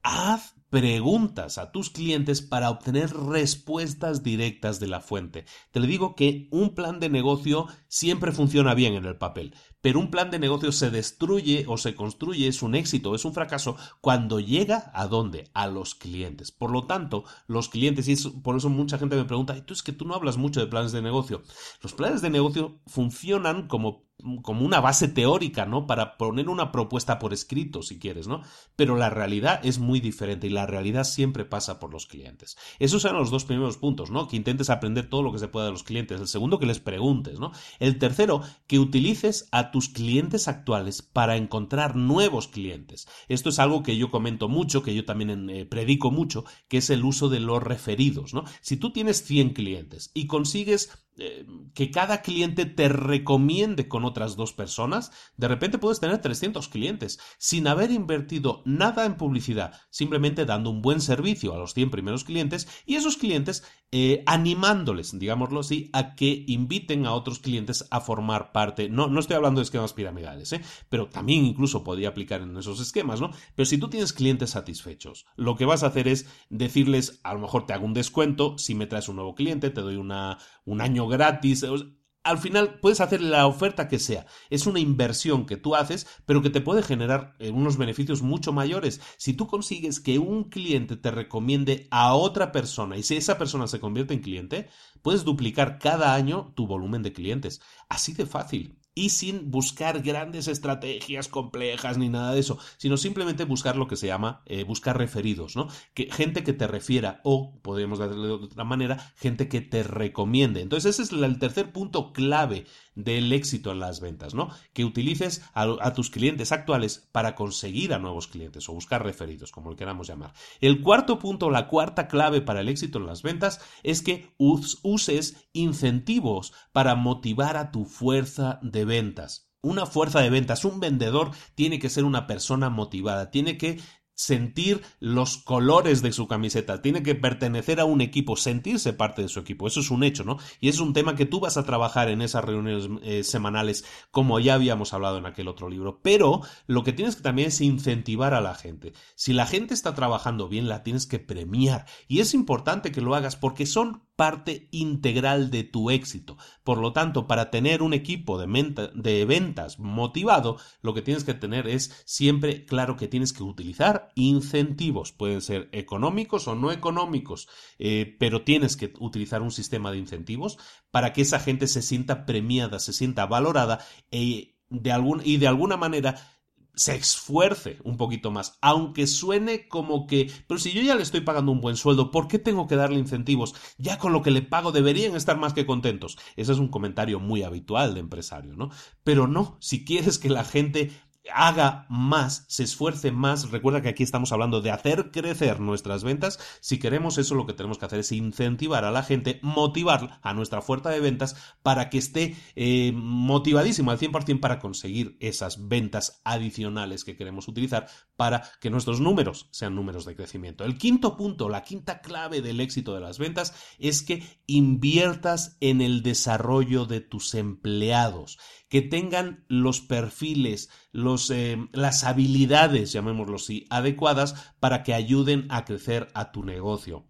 Haz preguntas a tus clientes para obtener respuestas directas de la fuente. Te le digo que un plan de negocio siempre funciona bien en el papel, pero un plan de negocio se destruye o se construye, es un éxito, es un fracaso, cuando llega a dónde? A los clientes. Por lo tanto, los clientes, y por eso mucha gente me pregunta, tú es que tú no hablas mucho de planes de negocio. Los planes de negocio funcionan como como una base teórica, ¿no? Para poner una propuesta por escrito, si quieres, ¿no? Pero la realidad es muy diferente y la realidad siempre pasa por los clientes. Esos son los dos primeros puntos, ¿no? Que intentes aprender todo lo que se pueda de los clientes. El segundo, que les preguntes, ¿no? El tercero, que utilices a tus clientes actuales para encontrar nuevos clientes. Esto es algo que yo comento mucho, que yo también eh, predico mucho, que es el uso de los referidos, ¿no? Si tú tienes 100 clientes y consigues eh, que cada cliente te recomiende con otras dos personas, de repente puedes tener 300 clientes sin haber invertido nada en publicidad, simplemente dando un buen servicio a los 100 primeros clientes y esos clientes eh, animándoles, digámoslo así, a que inviten a otros clientes a formar parte. No, no estoy hablando de esquemas piramidales, ¿eh? pero también incluso podría aplicar en esos esquemas, ¿no? Pero si tú tienes clientes satisfechos, lo que vas a hacer es decirles, a lo mejor te hago un descuento, si me traes un nuevo cliente, te doy una, un año gratis al final puedes hacer la oferta que sea. Es una inversión que tú haces, pero que te puede generar eh, unos beneficios mucho mayores. Si tú consigues que un cliente te recomiende a otra persona y si esa persona se convierte en cliente, puedes duplicar cada año tu volumen de clientes. Así de fácil y sin buscar grandes estrategias complejas ni nada de eso, sino simplemente buscar lo que se llama eh, buscar referidos, ¿no? Que, gente que te refiera o, podemos decirlo de otra manera, gente que te recomiende. Entonces ese es el tercer punto clave del éxito en las ventas, ¿no? Que utilices a, tus clientes actuales para conseguir a nuevos clientes o buscar referidos, como lo queramos llamar. El cuarto punto, la cuarta clave para el éxito en las ventas es que uses incentivos para motivar a tu fuerza de ventas. Una fuerza de ventas, un vendedor tiene que ser una persona motivada, tiene que sentir los colores de su camiseta, tiene que pertenecer a un equipo, sentirse parte de su equipo, eso es un hecho, ¿no? Y es un tema que tú vas a trabajar en esas reuniones eh, semanales, como ya habíamos hablado en aquel otro libro, pero lo que tienes que también es incentivar a la gente. Si la gente está trabajando bien, la tienes que premiar, y es importante que lo hagas porque son parte integral de tu éxito. Por lo tanto, para tener un equipo de, ventas motivado, lo que tienes que tener es siempre claro que tienes que utilizar incentivos. Pueden ser económicos o no económicos, eh, pero tienes que utilizar un sistema de incentivos para que esa gente se sienta premiada, se sienta valorada e de y de alguna manera se esfuerce un poquito más, aunque suene como que, pero si yo ya le estoy pagando un buen sueldo, ¿por qué tengo que darle incentivos? Ya con lo que le pago deberían estar más que contentos. Ese es un comentario muy habitual de empresario, ¿no? Pero no, si quieres que la gente haga más, se esfuerce más. Recuerda que aquí estamos hablando de hacer crecer nuestras ventas. Si queremos eso, lo que tenemos que hacer es incentivar a la gente, motivar a nuestra fuerza de ventas para que esté eh, motivadísimo al 100% para conseguir esas ventas adicionales que queremos utilizar para que nuestros números sean números de crecimiento. El quinto punto, la quinta clave del éxito de las ventas es que inviertas en el desarrollo de tus empleados que tengan los perfiles, los, eh, las habilidades, llamémoslo así, adecuadas para que ayuden a crecer a tu negocio.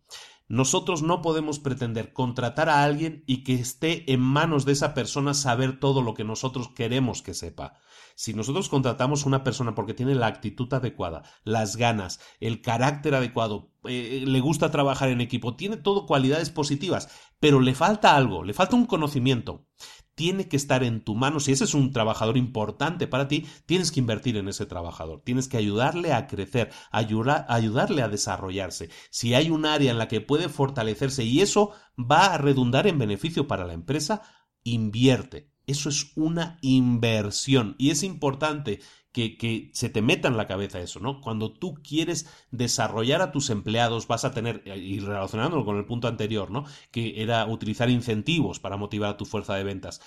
Nosotros no podemos pretender contratar a alguien y que esté en manos de esa persona saber todo lo que nosotros queremos que sepa. Si nosotros contratamos a una persona porque tiene la actitud adecuada, las ganas, el carácter adecuado, eh, le gusta trabajar en equipo, tiene todo cualidades positivas, pero le falta algo, le falta un conocimiento, tiene que estar en tu mano. Si ese es un trabajador importante para ti, tienes que invertir en ese trabajador. Tienes que ayudarle a crecer, ayudarle a desarrollarse. Si hay un área en la que puede fortalecerse y eso va a redundar en beneficio para la empresa, invierte. Eso es una inversión y es importante que, se te meta en la cabeza eso, ¿no? Cuando tú quieres desarrollar a tus empleados, vas a tener, y relacionándolo con el punto anterior, ¿no? Que era utilizar incentivos para motivar a tu fuerza de ventas.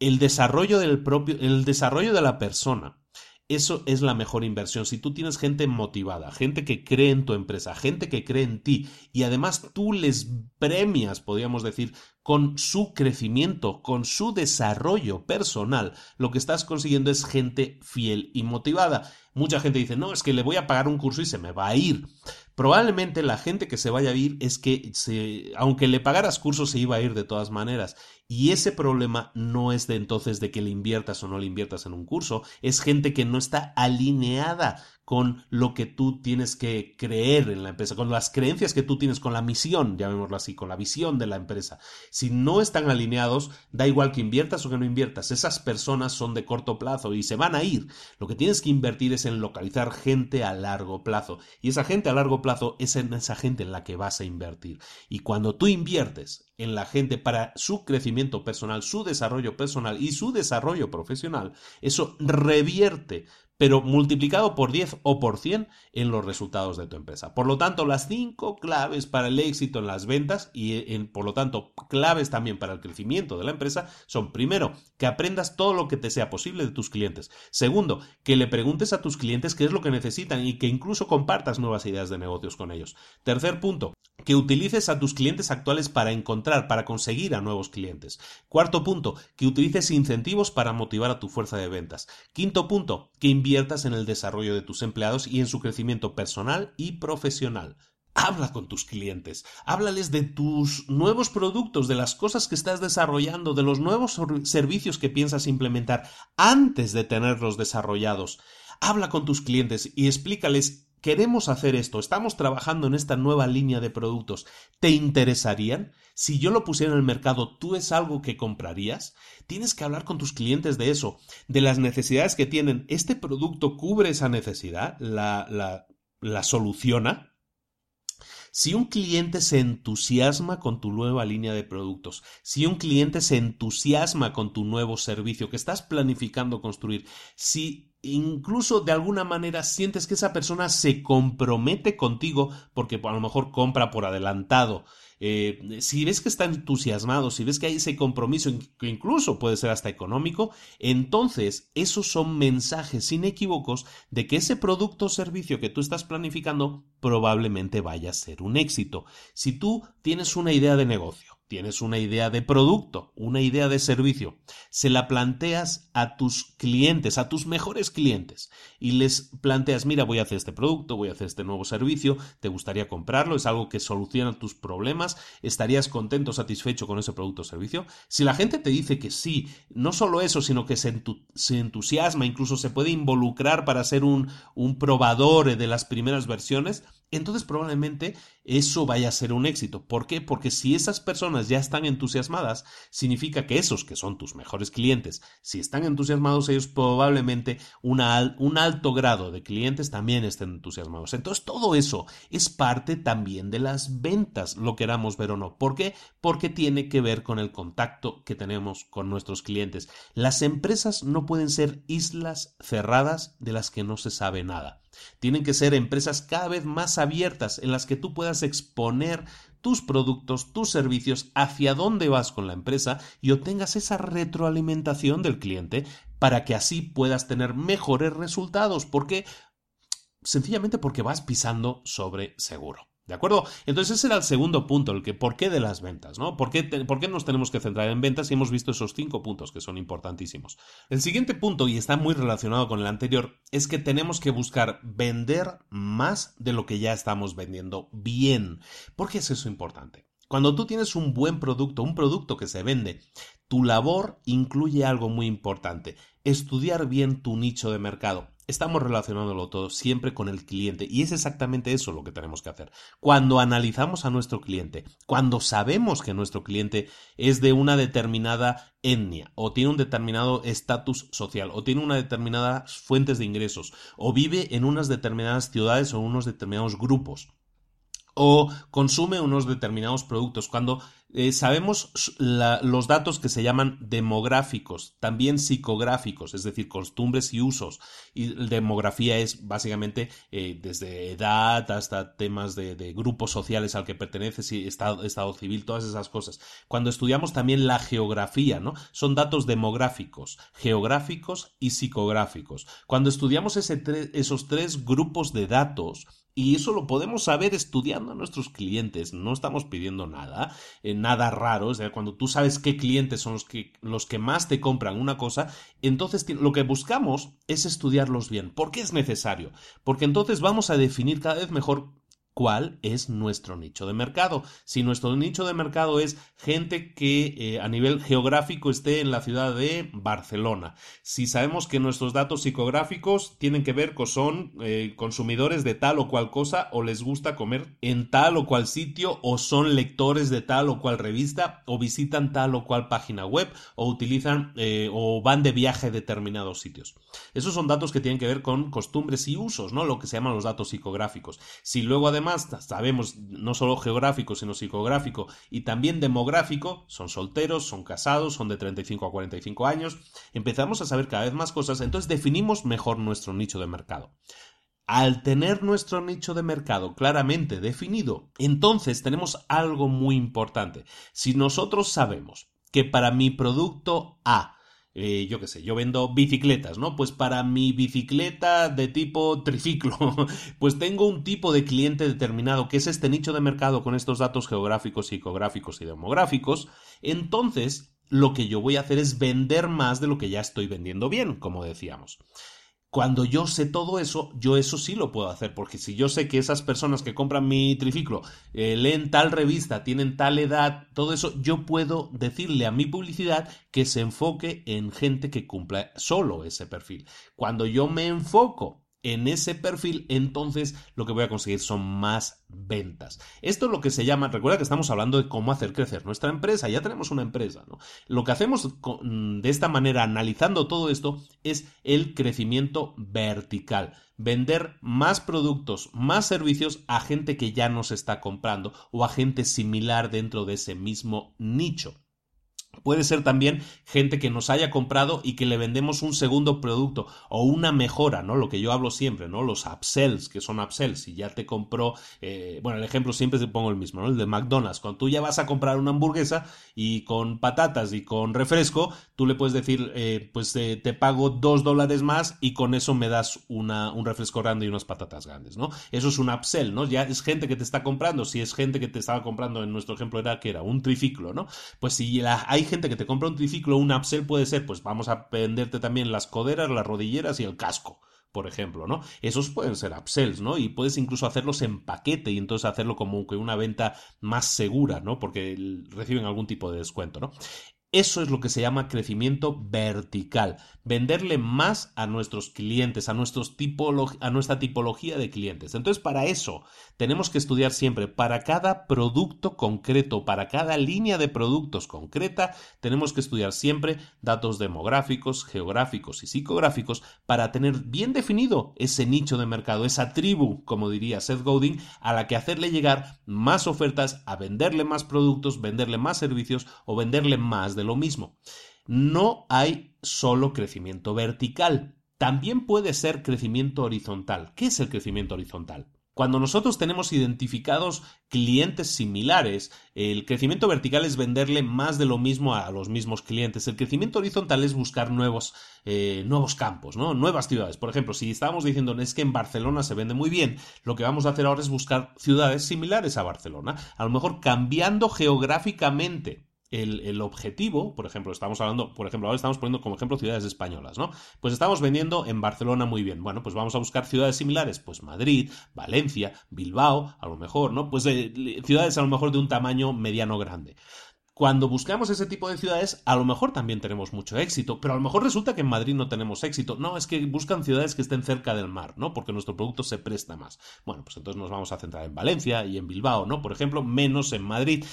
El desarrollo del propio, el desarrollo de la persona, eso es la mejor inversión. Si tú tienes gente motivada, gente que cree en tu empresa, gente que cree en ti y además tú les premias, podríamos decir, con su crecimiento, con su desarrollo personal, lo que estás consiguiendo es gente fiel y motivada. Mucha gente dice, no, es que le voy a pagar un curso y se me va a ir. Probablemente la gente que se vaya a ir es que, aunque le pagaras cursos, se iba a ir de todas maneras. Y ese problema no es de entonces de que le inviertas o no le inviertas en un curso, es gente que no está alineada con lo que tú tienes que creer en la empresa, con las creencias que tú tienes, con la misión, llamémoslo así, con la visión de la empresa. Si no están alineados, da igual que inviertas o que no inviertas, esas personas son de corto plazo y se van a ir. Lo que tienes que invertir es en localizar gente a largo plazo. Y esa gente a largo plazo es en esa gente en la que vas a invertir. Y cuando tú inviertes en la gente para su crecimiento personal, su desarrollo personal y su desarrollo profesional, eso revierte pero multiplicado por 10 o por 100 en los resultados de tu empresa. Por lo tanto, las cinco claves para el éxito en las ventas y por lo tanto claves también para el crecimiento de la empresa son primero, que aprendas todo lo que te sea posible de tus clientes. Segundo, que le preguntes a tus clientes qué es lo que necesitan y que incluso compartas nuevas ideas de negocios con ellos. Tercer punto, que utilices a tus clientes actuales para encontrar, para conseguir a nuevos clientes. Cuarto punto, que utilices incentivos para motivar a tu fuerza de ventas. Quinto punto, que inviertas en el desarrollo de tus empleados y en su crecimiento personal y profesional. Habla con tus clientes, háblales de tus nuevos productos, de las cosas que estás desarrollando, de los nuevos servicios que piensas implementar antes de tenerlos desarrollados. Habla con tus clientes y explícales queremos hacer esto, estamos trabajando en esta nueva línea de productos, ¿te interesarían? Si yo lo pusiera en el mercado, ¿tú es algo que comprarías? Tienes que hablar con tus clientes de eso, de las necesidades que tienen. ¿Este producto cubre esa necesidad? ¿La, la, la soluciona? Si un cliente se entusiasma con tu nueva línea de productos, si un cliente se entusiasma con tu nuevo servicio que estás planificando construir, si incluso de alguna manera sientes que esa persona se compromete contigo porque a lo mejor compra por adelantado. Eh, si ves que está entusiasmado, si ves que hay ese compromiso, que incluso puede ser hasta económico, entonces esos son mensajes inequívocos de que ese producto o servicio que tú estás planificando probablemente vaya a ser un éxito. Si tú tienes una idea de negocio, tienes una idea de producto, una idea de servicio, se la planteas a tus clientes, a tus mejores clientes, y les planteas, mira, voy a hacer este producto, voy a hacer este nuevo servicio, ¿te gustaría comprarlo? ¿Es algo que soluciona tus problemas? ¿Estarías contento, satisfecho con ese producto o servicio? Si la gente te dice que sí, no solo eso, sino que se, entusiasma, incluso se puede involucrar para ser un, un probador de las primeras versiones, entonces probablemente eso vaya a ser un éxito. ¿Por qué? Porque si esas personas ya están entusiasmadas, significa que esos que son tus mejores clientes, si están entusiasmados ellos, probablemente un alto grado de clientes también estén entusiasmados. Entonces todo eso es parte también de las ventas, lo queramos ver o no. ¿Por qué? Porque tiene que ver con el contacto que tenemos con nuestros clientes. Las empresas no pueden ser islas cerradas de las que no se sabe nada. Tienen que ser empresas cada vez más abiertas en las que tú puedas exponer tus productos, tus servicios, hacia dónde vas con la empresa y obtengas esa retroalimentación del cliente para que así puedas tener mejores resultados. ¿Por qué? Sencillamente porque vas pisando sobre seguro. ¿De acuerdo? Entonces ese era el segundo punto, el que por qué de las ventas, ¿no? ¿Por qué, ¿Por qué, nos tenemos que centrar en ventas y hemos visto esos cinco puntos que son importantísimos? El siguiente punto, y está muy relacionado con el anterior, es que tenemos que buscar vender más de lo que ya estamos vendiendo bien. ¿Por qué es eso importante? Cuando tú tienes un buen producto, un producto que se vende, tu labor incluye algo muy importante, estudiar bien tu nicho de mercado. Estamos relacionándolo todo siempre con el cliente y es exactamente eso lo que tenemos que hacer. Cuando analizamos a nuestro cliente, cuando sabemos que nuestro cliente es de una determinada etnia o tiene un determinado estatus social o tiene una determinada fuentes de ingresos o vive en unas determinadas ciudades o unos determinados grupos o consume unos determinados productos. Cuando eh, sabemos los datos que se llaman demográficos, también psicográficos, es decir, costumbres y usos. Y demografía es básicamente eh, desde edad hasta temas de, grupos sociales al que perteneces y estado, estado, civil, todas esas cosas. Cuando estudiamos también la geografía, ¿no? Son datos demográficos, geográficos y psicográficos. Cuando estudiamos ese esos tres grupos de datos, y eso lo podemos saber estudiando a nuestros clientes, no estamos pidiendo nada. Eh, nada raro, es decir, cuando tú sabes qué clientes son los que, los que más te compran una cosa, entonces lo que buscamos es estudiarlos bien. ¿Por qué es necesario? Porque entonces vamos a definir cada vez mejor cuál es nuestro nicho de mercado. Si nuestro nicho de mercado es gente que eh, a nivel geográfico esté en la ciudad de Barcelona, si sabemos que nuestros datos psicográficos tienen que ver con son eh, consumidores de tal o cual cosa o les gusta comer en tal o cual sitio o son lectores de tal o cual revista o visitan tal o cual página web o utilizan eh, o van de viaje a determinados sitios. Esos son datos que tienen que ver con costumbres y usos, ¿no? Lo que se llaman los datos psicográficos. Si luego además además sabemos no solo geográfico, sino psicográfico y también demográfico, son solteros, son casados, son de 35 a 45 años, empezamos a saber cada vez más cosas, entonces definimos mejor nuestro nicho de mercado. Al tener nuestro nicho de mercado claramente definido, entonces tenemos algo muy importante. Si nosotros sabemos que para mi producto A eh, yo qué sé, yo vendo bicicletas, ¿no? Pues para mi bicicleta de tipo triciclo, pues tengo un tipo de cliente determinado que es este nicho de mercado con estos datos geográficos, psicográficos y demográficos, entonces lo que yo voy a hacer es vender más de lo que ya estoy vendiendo bien, como decíamos. Cuando yo sé todo eso, yo eso sí lo puedo hacer, porque si yo sé que esas personas que compran mi triciclo eh, leen tal revista, tienen tal edad, todo eso, yo puedo decirle a mi publicidad que se enfoque en gente que cumpla solo ese perfil. Cuando yo me enfoco en ese perfil, entonces lo que voy a conseguir son más ventas. Esto es lo que se llama, recuerda que estamos hablando de cómo hacer crecer nuestra empresa, ya tenemos una empresa, ¿no? Lo que hacemos de esta manera, analizando todo esto, es el crecimiento vertical. Vender más productos, más servicios a gente que ya nos está comprando o a gente similar dentro de ese mismo nicho. Puede ser también gente que nos haya comprado y que le vendemos un segundo producto o una mejora, ¿no? Lo que yo hablo siempre, ¿no? Los upsells, que son upsells. Si ya te compró, eh, bueno, el ejemplo siempre te pongo el mismo, ¿no? El de McDonald's. Cuando tú ya vas a comprar una hamburguesa y con patatas y con refresco, tú le puedes decir, eh, pues eh, te pago dos dólares más y con eso me das una, un refresco grande y unas patatas grandes, ¿no? Eso es un upsell, ¿no? Ya es gente que te está comprando. Si es gente que te estaba comprando, en nuestro ejemplo era que era un triciclo, ¿no? Pues si la, hay gente que te compra un triciclo, un upsell puede ser, pues vamos a venderte también las coderas, las rodilleras y el casco por ejemplo, ¿no? Esos pueden ser upsells, ¿no? Y puedes incluso hacerlos en paquete y entonces hacerlo como que una venta más segura, ¿no? Porque reciben algún tipo de descuento, ¿no? Eso es lo que se llama crecimiento vertical. Venderle más a nuestros clientes, a, nuestra tipología de clientes. Entonces, para eso tenemos que estudiar siempre, para cada producto concreto, para cada línea de productos concreta, tenemos que estudiar siempre datos demográficos, geográficos y psicográficos para tener bien definido ese nicho de mercado, esa tribu, como diría Seth Godin, a la que hacerle llegar más ofertas, a venderle más productos, venderle más servicios o venderle más lo mismo. No hay solo crecimiento vertical, también puede ser crecimiento horizontal. ¿Qué es el crecimiento horizontal? Cuando nosotros tenemos identificados clientes similares, el crecimiento vertical es venderle más de lo mismo a los mismos clientes. El crecimiento horizontal es buscar nuevos, eh, nuevos campos, ¿no? nuevas ciudades. Por ejemplo, si estábamos diciendo es que en Barcelona se vende muy bien, lo que vamos a hacer ahora es buscar ciudades similares a Barcelona, a lo mejor cambiando geográficamente el, objetivo, por ejemplo, estamos hablando, por ejemplo, ahora estamos poniendo como ejemplo ciudades españolas, ¿no? Pues estamos vendiendo en Barcelona muy bien. Bueno, pues vamos a buscar ciudades similares, pues Madrid, Valencia, Bilbao, a lo mejor, ¿no? Pues eh, ciudades a lo mejor de un tamaño mediano grande. Cuando buscamos ese tipo de ciudades, a lo mejor también tenemos mucho éxito, pero a lo mejor resulta que en Madrid no tenemos éxito. No, es que buscan ciudades que estén cerca del mar, ¿no? Porque nuestro producto se presta más. Bueno, pues entonces nos vamos a centrar en Valencia y en Bilbao, ¿no? Por ejemplo, menos en Madrid.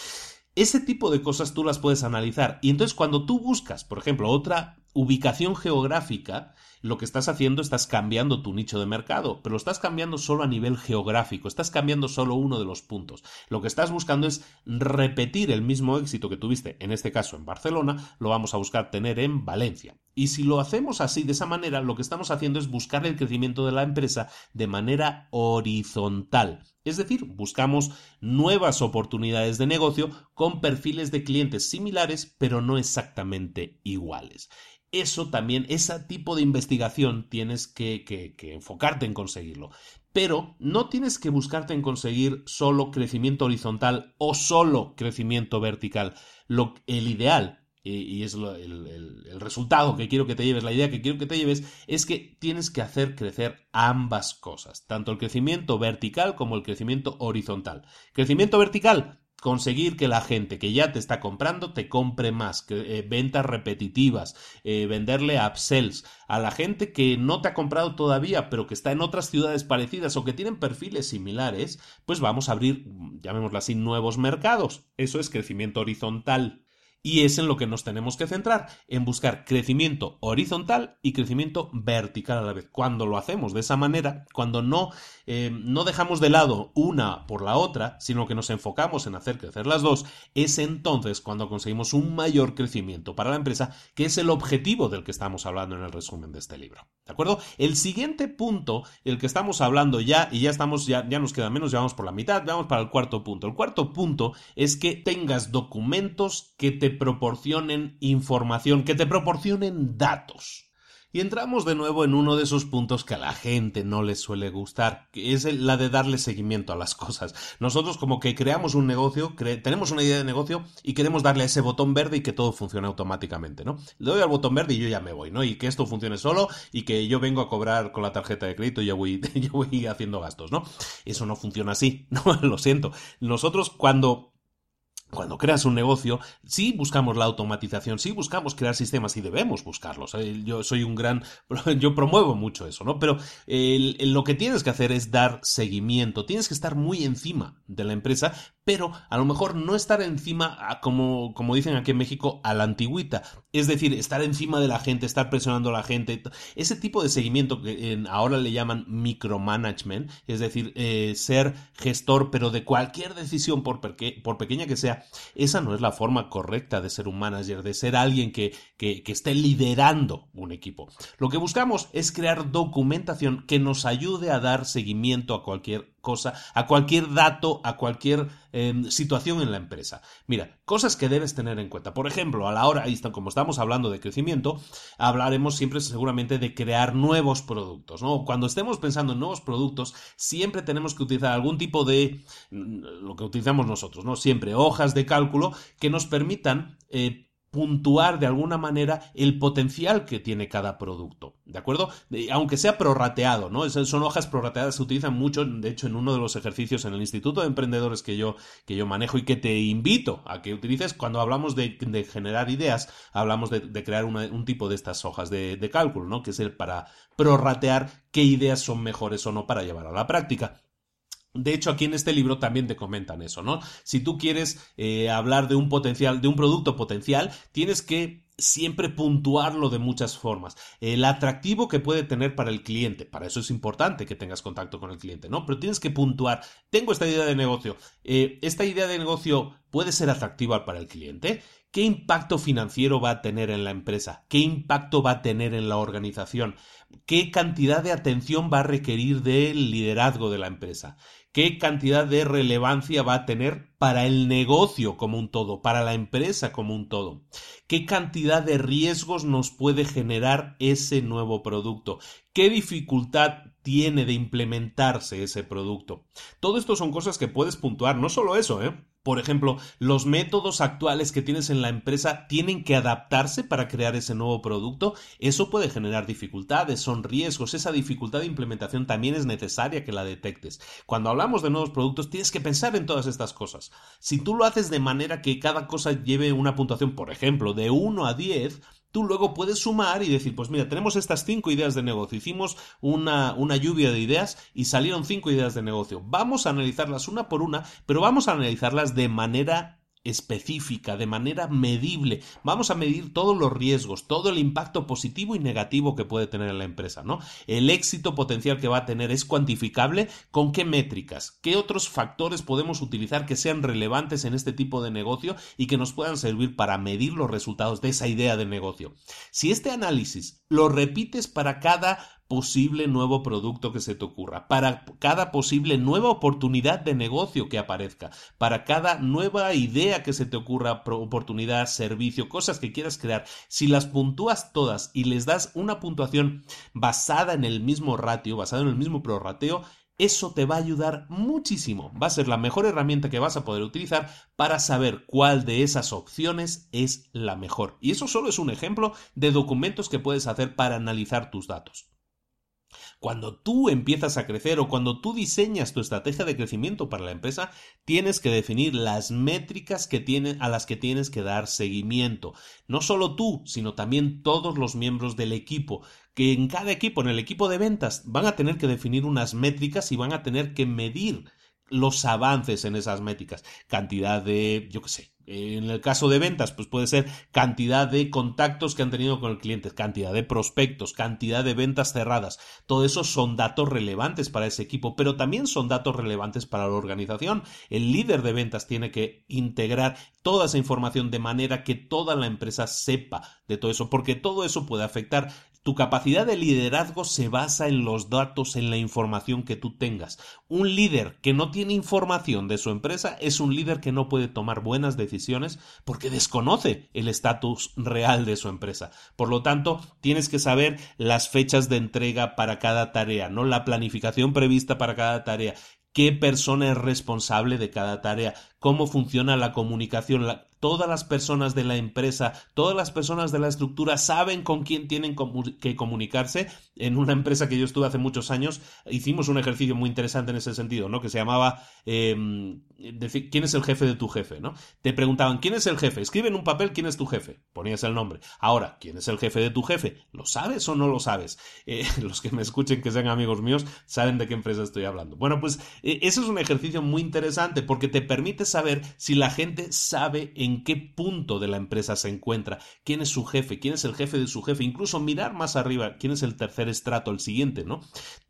Ese tipo de cosas tú las puedes analizar. Y entonces cuando tú buscas, por ejemplo, otra ubicación geográfica, lo que estás haciendo estás cambiando tu nicho de mercado, pero lo estás cambiando solo a nivel geográfico, estás cambiando solo uno de los puntos. Lo que estás buscando es repetir el mismo éxito que tuviste, en este caso en Barcelona, lo vamos a buscar tener en Valencia. Y si lo hacemos así, de esa manera, lo que estamos haciendo es buscar el crecimiento de la empresa de manera horizontal. Es decir, buscamos nuevas oportunidades de negocio con perfiles de clientes similares, pero no exactamente iguales. Eso también, ese tipo de investigación tienes que, enfocarte en conseguirlo. Pero no tienes que buscarte en conseguir solo crecimiento horizontal o solo crecimiento vertical. El ideal, y es el, resultado que quiero que te lleves, la idea que quiero que te lleves, es que tienes que hacer crecer ambas cosas, tanto el crecimiento vertical como el crecimiento horizontal. Crecimiento vertical, conseguir que la gente que ya te está comprando te compre más, que, eh, ventas repetitivas, eh, venderle upsells a la gente que no te ha comprado todavía, pero que está en otras ciudades parecidas o que tienen perfiles similares, pues vamos a abrir, llamémoslo así, nuevos mercados. Eso es crecimiento horizontal. Y es en lo que nos tenemos que centrar, en buscar crecimiento horizontal y crecimiento vertical a la vez. Cuando lo hacemos de esa manera, cuando no, eh, no dejamos de lado una por la otra, sino que nos enfocamos en hacer crecer las dos, es entonces cuando conseguimos un mayor crecimiento para la empresa, que es el objetivo del que estamos hablando en el resumen de este libro. ¿De acuerdo? El siguiente punto, el que estamos hablando ya, y ya estamos, ya, ya nos queda menos, ya vamos por la mitad, vamos para el cuarto punto. El cuarto punto es que tengas documentos que te proporcionen información, que te proporcionen datos. Y entramos de nuevo en uno de esos puntos que a la gente no le suele gustar, que es la de darle seguimiento a las cosas. Nosotros como que creamos un negocio, tenemos una idea de negocio y queremos darle ese botón verde y que todo funcione automáticamente, ¿no? Le doy al botón verde y yo ya me voy, ¿no? Y que esto funcione solo y que yo vengo a cobrar con la tarjeta de crédito y ya voy, yo voy haciendo gastos, ¿no? Eso no funciona así, no, lo siento. Nosotros cuando cuando creas un negocio, sí buscamos la automatización, sí buscamos crear sistemas y debemos buscarlos. ¿eh? Yo soy un gran, yo promuevo mucho eso, ¿no? Pero lo que tienes que hacer es dar seguimiento, tienes que estar muy encima de la empresa, pero a lo mejor no estar encima, como, como dicen aquí en México, a la antigüita. Es decir, estar encima de la gente, estar presionando a la gente. Ese tipo de seguimiento que ahora le llaman micromanagement, es decir, eh, ser gestor, pero de cualquier decisión, por, pequeña que sea, esa no es la forma correcta de ser un manager, de ser alguien que, que, que esté liderando un equipo. Lo que buscamos es crear documentación que nos ayude a dar seguimiento a cualquier cosa, a cualquier dato, a cualquier em, situación en la empresa. Mira, cosas que debes tener en cuenta. Por ejemplo, a la hora, como estamos hablando de crecimiento, hablaremos siempre seguramente de crear nuevos productos. ¿no? Cuando estemos pensando en nuevos productos, siempre tenemos que utilizar algún tipo de mm, lo que utilizamos nosotros, ¿no? Siempre hojas de cálculo que nos permitan eh, puntuar de alguna manera el potencial que tiene cada producto, ¿de acuerdo? aunque sea prorrateado, ¿no? son hojas prorrateadas, se utilizan mucho, de hecho, en uno de los ejercicios en el Instituto de Emprendedores que yo, que yo manejo y que te invito a que utilices cuando hablamos de, generar ideas, hablamos de, crear un tipo de estas hojas de, de cálculo, ¿no? Que es el para prorratear qué ideas son mejores o no para llevar a la práctica. De hecho, aquí en este libro también te comentan eso, ¿no? Si tú quieres eh, hablar de un potencial, de un producto potencial, tienes que siempre puntuarlo de muchas formas. El atractivo que puede tener para el cliente, para eso es importante que tengas contacto con el cliente, ¿no? Pero tienes que puntuar, tengo esta idea de negocio, eh, esta idea de negocio puede ser atractiva para el cliente. ¿Qué impacto financiero va a tener en la empresa? ¿Qué impacto va a tener en la organización? ¿Qué cantidad de atención va a requerir del liderazgo de la empresa? Qué cantidad de relevancia va a tener para el negocio como un todo, para la empresa como un todo, qué cantidad de riesgos nos puede generar ese nuevo producto, qué dificultad tiene de implementarse ese producto. Todo esto son cosas que puedes puntuar, no solo eso, ¿eh? Por ejemplo, los métodos actuales que tienes en la empresa tienen que adaptarse para crear ese nuevo producto. Eso puede generar dificultades, son riesgos. Esa dificultad de implementación también es necesaria que la detectes. Cuando hablamos de nuevos productos, tienes que pensar en todas estas cosas. Si tú lo haces de manera que cada cosa lleve una puntuación, por ejemplo, de 1 a 10, tú luego puedes sumar y decir, pues mira, tenemos estas cinco ideas de negocio, hicimos una, una, lluvia de ideas y salieron cinco ideas de negocio. Vamos a analizarlas una por una, pero vamos a analizarlas de manera específica, de manera medible. Vamos a medir todos los riesgos, todo el impacto positivo y negativo que puede tener en la empresa, ¿no? El éxito potencial que va a tener es cuantificable. ¿Con qué métricas? ¿Qué otros factores podemos utilizar que sean relevantes en este tipo de negocio y que nos puedan servir para medir los resultados de esa idea de negocio? Si este análisis lo repites para cada posible nuevo producto que se te ocurra, para cada posible nueva oportunidad de negocio que aparezca, para cada nueva idea que se te ocurra, oportunidad, servicio, cosas que quieras crear, si las puntúas todas y les das una puntuación basada en el mismo ratio, basada en el mismo prorrateo, eso te va a ayudar muchísimo. Va a ser la mejor herramienta que vas a poder utilizar para saber cuál de esas opciones es la mejor. Y eso solo es un ejemplo de documentos que puedes hacer para analizar tus datos. Cuando tú empiezas a crecer o cuando tú diseñas tu estrategia de crecimiento para la empresa, tienes que definir las métricas a las que tienes que dar seguimiento. No solo tú, sino también todos los miembros del equipo, que en cada equipo, en el equipo de ventas, van a tener que definir unas métricas y van a tener que medir los avances en esas métricas. Cantidad de, yo qué sé, en el caso de ventas, pues puede ser cantidad de contactos que han tenido con el cliente, cantidad de prospectos, cantidad de ventas cerradas. Todo eso son datos relevantes para ese equipo, pero también son datos relevantes para la organización. El líder de ventas tiene que integrar toda esa información de manera que toda la empresa sepa de todo eso, porque todo eso puede afectar tu capacidad de liderazgo se basa en los datos, en la información que tú tengas. Un líder que no tiene información de su empresa es un líder que no puede tomar buenas decisiones porque desconoce el estatus real de su empresa. Por lo tanto, tienes que saber las fechas de entrega para cada tarea, no la planificación prevista para cada tarea, qué persona es responsable de cada tarea, cómo funciona la comunicación, todas las personas de la empresa, todas las personas de la estructura saben con quién tienen que comunicarse. En una empresa que yo estuve hace muchos años, hicimos un ejercicio muy interesante en ese sentido, ¿no? Que se llamaba em, ¿quién es el jefe de tu jefe? ¿no? Te preguntaban, ¿quién es el jefe? Escribe en un papel quién es tu jefe. Ponías el nombre. Ahora, ¿quién es el jefe de tu jefe? ¿Lo sabes o no lo sabes? Eh, los que me escuchen, que sean amigos míos, saben de qué empresa estoy hablando. Bueno, pues eh, eso es un ejercicio muy interesante porque te permite saber si la gente sabe en en qué punto de la empresa se encuentra, quién es su jefe, quién es el jefe de su jefe, incluso mirar más arriba, quién es el tercer estrato, el siguiente, ¿no?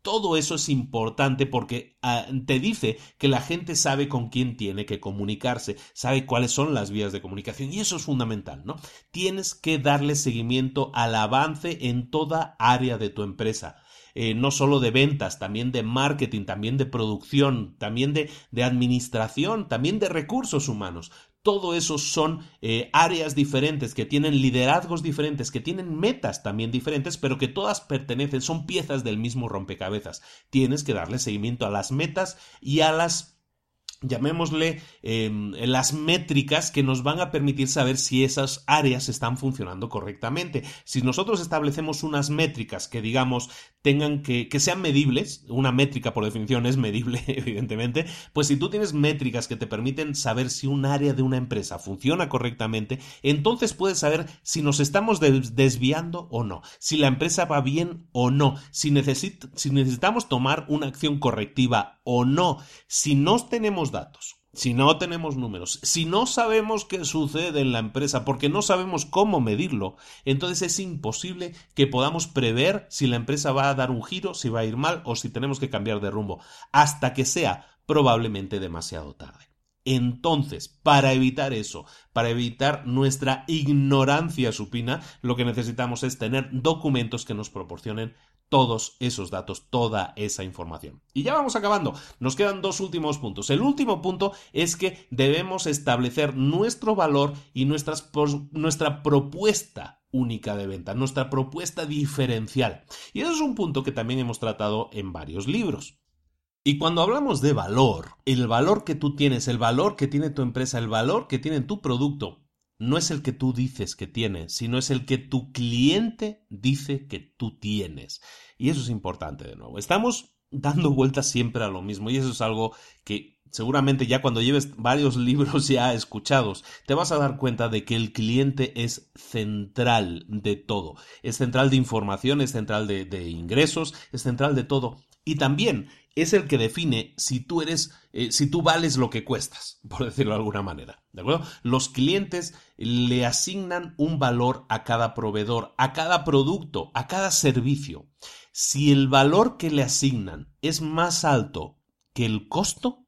Todo eso es importante porque ah, te dice que la gente sabe con quién tiene que comunicarse, sabe cuáles son las vías de comunicación y eso es fundamental, ¿no? Tienes que darle seguimiento al avance en toda área de tu empresa. Eh, no solo de ventas, también de marketing, también de producción, también de, de administración, también de recursos humanos. Todo eso son eh, áreas diferentes, que tienen liderazgos diferentes, que tienen metas también diferentes, pero que todas pertenecen, son piezas del mismo rompecabezas. Tienes que darle seguimiento a las metas y a las llamémosle em, las métricas que nos van a permitir saber si esas áreas están funcionando correctamente. Si nosotros establecemos unas métricas que digamos tengan que, que sean medibles, una métrica por definición es medible, evidentemente, pues si tú tienes métricas que te permiten saber si un área de una empresa funciona correctamente, entonces puedes saber si nos estamos desviando o no, si la empresa va bien o no, si, si necesitamos tomar una acción correctiva o no, si no tenemos datos, si no tenemos números, si no sabemos qué sucede en la empresa porque no sabemos cómo medirlo, entonces es imposible que podamos prever si la empresa va a dar un giro, si va a ir mal o si tenemos que cambiar de rumbo, hasta que sea probablemente demasiado tarde. Entonces, para evitar eso, para evitar nuestra ignorancia supina, lo que necesitamos es tener documentos que nos proporcionen todos esos datos, toda esa información. Y ya vamos acabando. Nos quedan dos últimos puntos. El último punto es que debemos establecer nuestro valor y nuestra propuesta única de venta, nuestra propuesta diferencial. Y eso es un punto que también hemos tratado en varios libros. Y cuando hablamos de valor, el valor que tú tienes, el valor que tiene tu empresa, el valor que tiene tu producto, no es el que tú dices que tienes, sino es el que tu cliente dice que tú tienes. Y eso es importante de nuevo. Estamos dando vueltas siempre a lo mismo y eso es algo que seguramente ya cuando lleves varios libros ya escuchados, te vas a dar cuenta de que el cliente es central de todo. Es central de información, es central de, ingresos, es central de todo. Y también es el que define si tú eres, eh, si tú vales lo que cuestas, por decirlo de alguna manera. ¿De acuerdo? Los clientes le asignan un valor a cada proveedor, a cada producto, a cada servicio. Si el valor que le asignan es más alto que el costo,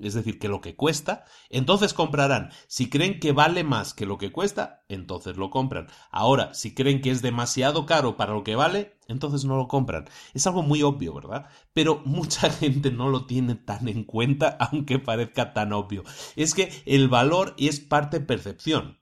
es decir, que lo que cuesta, entonces comprarán. Si creen que vale más que lo que cuesta, entonces lo compran. Ahora, si creen que es demasiado caro para lo que vale, entonces no lo compran. Es algo muy obvio, ¿verdad? Pero mucha gente no lo tiene tan en cuenta, aunque parezca tan obvio. Es que el valor es parte percepción.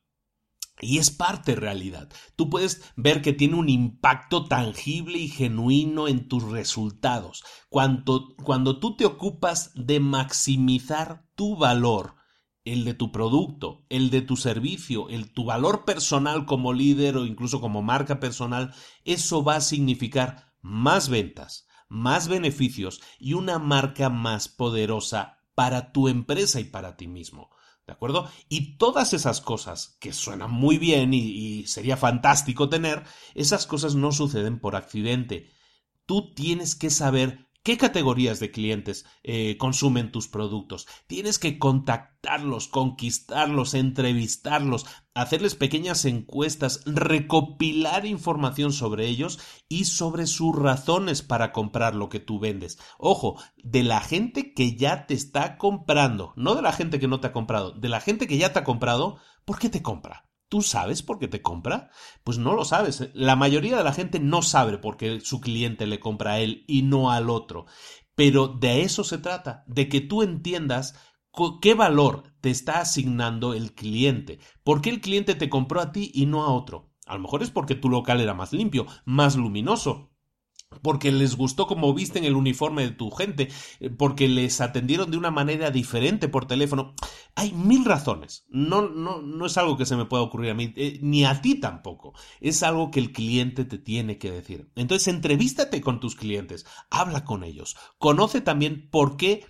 Y es parte realidad. Tú puedes ver que tiene un impacto tangible y genuino en tus resultados. Cuando, cuando tú te ocupas de maximizar tu valor, el de tu producto, el de tu servicio, el tu valor personal como líder o incluso como marca personal, eso va a significar más ventas, más beneficios y una marca más poderosa para tu empresa y para ti mismo. ¿De acuerdo? Y todas esas cosas que suenan muy bien y, sería fantástico tener, esas cosas no suceden por accidente. Tú tienes que saber ¿Qué categorías de clientes eh, consumen tus productos? Tienes que contactarlos, conquistarlos, entrevistarlos, hacerles pequeñas encuestas, recopilar información sobre ellos y sobre sus razones para comprar lo que tú vendes. Ojo, de la gente que ya te está comprando, no de la gente que no te ha comprado, de la gente que ya te ha comprado, ¿por qué te compra? ¿Tú sabes por qué te compra? Pues no lo sabes. La mayoría de la gente no sabe por qué su cliente le compra a él y no al otro. Pero de eso se trata, de que tú entiendas qué valor te está asignando el cliente. ¿Por qué el cliente te compró a ti y no a otro? A lo mejor es porque tu local era más limpio, más luminoso, porque les gustó cómo visten el uniforme de tu gente, eh, porque les atendieron de una manera diferente por teléfono. Hay mil razones. No, no, no es algo que se me pueda ocurrir a mí, eh, ni a ti tampoco. Es algo que el cliente te tiene que decir. Entonces, entrevístate con tus clientes, habla con ellos, conoce también por qué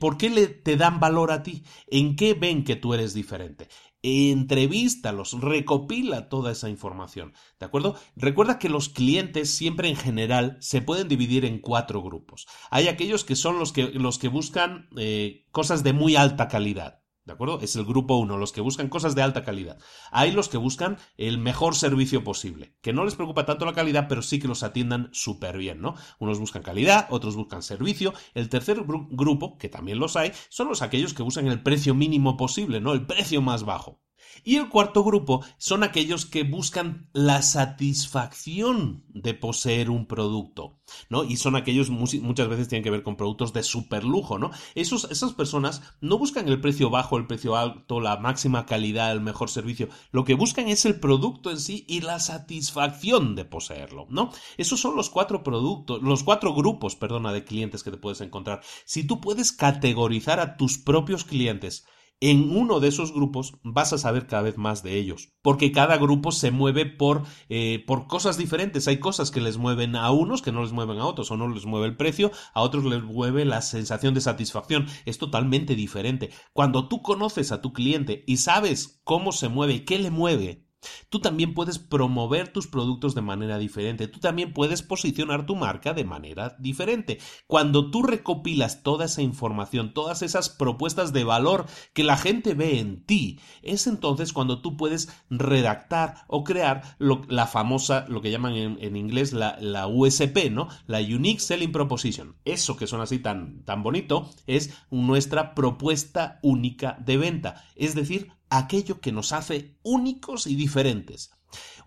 ¿Por qué le, te dan valor a ti? ¿En qué ven que tú eres diferente? Entrevístalos, recopila toda esa información, ¿de acuerdo? Recuerda que los clientes siempre en general se pueden dividir en cuatro grupos. Hay aquellos que son los que, los que buscan eh, cosas de muy alta calidad. ¿De acuerdo? Es el grupo uno, los que buscan cosas de alta calidad. Hay los que buscan el mejor servicio posible, que no les preocupa tanto la calidad, pero sí que los atiendan súper bien, ¿no? Unos buscan calidad, otros buscan servicio. El tercer grupo, que también los hay, son los aquellos que buscan el precio mínimo posible, ¿no? El precio más bajo. Y el cuarto grupo son aquellos que buscan la satisfacción de poseer un producto, ¿no? Y son aquellos muchas veces tienen que ver con productos de super lujo, ¿no? Esos, esas personas no buscan el precio bajo, el precio alto, la máxima calidad, el mejor servicio. Lo que buscan es el producto en sí y la satisfacción de poseerlo, ¿no? Esos son los cuatro productos, los cuatro grupos, perdona, de clientes que te puedes encontrar. Si tú puedes categorizar a tus propios clientes en uno de esos grupos vas a saber cada vez más de ellos, porque cada grupo se mueve por, eh, por cosas diferentes. Hay cosas que les mueven a unos que no les mueven a otros, o no les mueve el precio, a otros les mueve la sensación de satisfacción. Es totalmente diferente. Cuando tú conoces a tu cliente y sabes cómo se mueve qué le mueve, Tú también puedes promover tus productos de manera diferente, tú también puedes posicionar tu marca de manera diferente. Cuando tú recopilas toda esa información, todas esas propuestas de valor que la gente ve en ti, es entonces cuando tú puedes redactar o crear la famosa, lo que llaman en, inglés la, la, USP, ¿no? La Unique Selling Proposition. Eso que suena así tan, tan bonito es nuestra propuesta única de venta. Es decir, aquello que nos hace únicos y diferentes.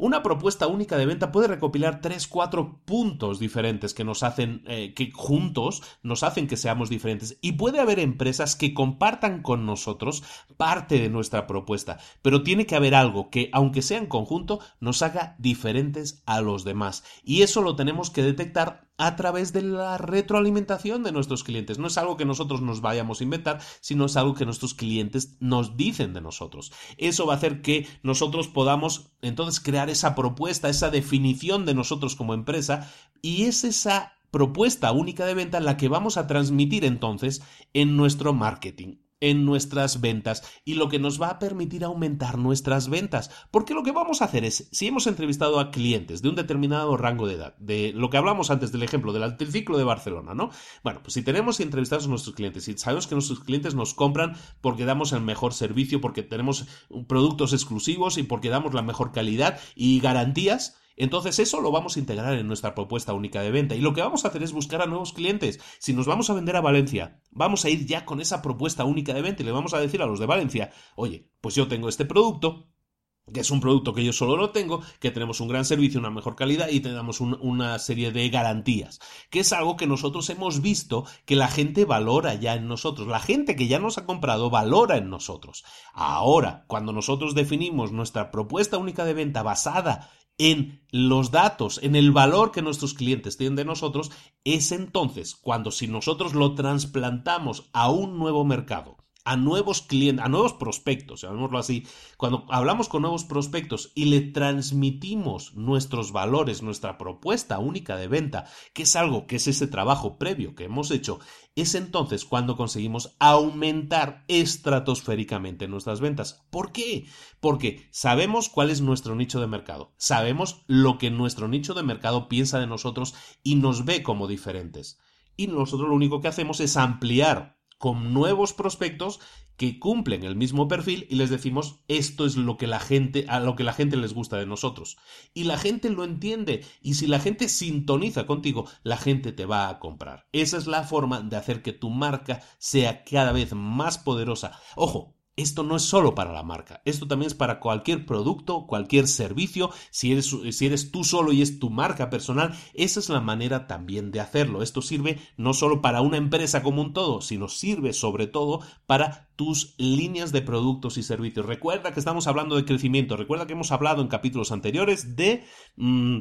Una propuesta única de venta puede recopilar tres, cuatro puntos diferentes que nos hacen, eh, que juntos nos hacen que seamos diferentes. Y puede haber empresas que compartan con nosotros parte de nuestra propuesta, pero tiene que haber algo que, aunque sea en conjunto, nos haga diferentes a los demás. Y eso lo tenemos que detectar a través de la retroalimentación de nuestros clientes. No es algo que nosotros nos vayamos a inventar, sino es algo que nuestros clientes nos dicen de nosotros. Eso va a hacer que nosotros podamos entonces crear esa propuesta, esa definición de nosotros como empresa y es esa propuesta única de venta la que vamos a transmitir entonces en nuestro marketing en nuestras ventas y lo que nos va a permitir aumentar nuestras ventas. Porque lo que vamos a hacer es, si hemos entrevistado a clientes de un determinado rango de edad, de lo que hablamos antes del ejemplo del triciclo de Barcelona, ¿no? Bueno, pues si tenemos entrevistados a nuestros clientes y sabemos que nuestros clientes nos compran porque damos el mejor servicio, porque tenemos productos exclusivos y porque damos la mejor calidad y garantías, Entonces eso lo vamos a integrar en nuestra propuesta única de venta y lo que vamos a hacer es buscar a nuevos clientes. Si nos vamos a vender a Valencia, vamos a ir ya con esa propuesta única de venta y le vamos a decir a los de Valencia, oye, pues yo tengo este producto, que es un producto que yo solo no tengo, que tenemos un gran servicio, una mejor calidad y tenemos una serie de garantías, que es algo que nosotros hemos visto que la gente valora ya en nosotros, la gente que ya nos ha comprado valora en nosotros. Ahora, cuando nosotros definimos nuestra propuesta única de venta basada en los datos, en el valor que nuestros clientes tienen de nosotros, es entonces cuando si nosotros lo trasplantamos a un nuevo mercado, a nuevos clientes, a nuevos prospectos, llamémoslo así, cuando hablamos con nuevos prospectos y le transmitimos nuestros valores, nuestra propuesta única de venta, que es algo que es ese trabajo previo que hemos hecho, es entonces cuando conseguimos aumentar estratosféricamente nuestras ventas. ¿Por qué? Porque sabemos cuál es nuestro nicho de mercado, sabemos lo que nuestro nicho de mercado piensa de nosotros y nos ve como diferentes. Y nosotros lo único que hacemos es ampliar con nuevos prospectos que cumplen el mismo perfil y les decimos esto es lo que la gente a lo que la gente les gusta de nosotros y la gente lo entiende. Y si la gente sintoniza contigo la gente te va a comprar. Esa es la forma de hacer que tu marca sea cada vez más poderosa. Ojo esto no es solo para la marca, esto también es para cualquier producto, cualquier servicio, si eres, tú solo y es tu marca personal, esa es la manera también de hacerlo. Esto sirve no solo para una empresa como un todo, sino sirve sobre todo para tus líneas de productos y servicios. Recuerda que estamos hablando de crecimiento, recuerda que hemos hablado en capítulos anteriores de... Mm,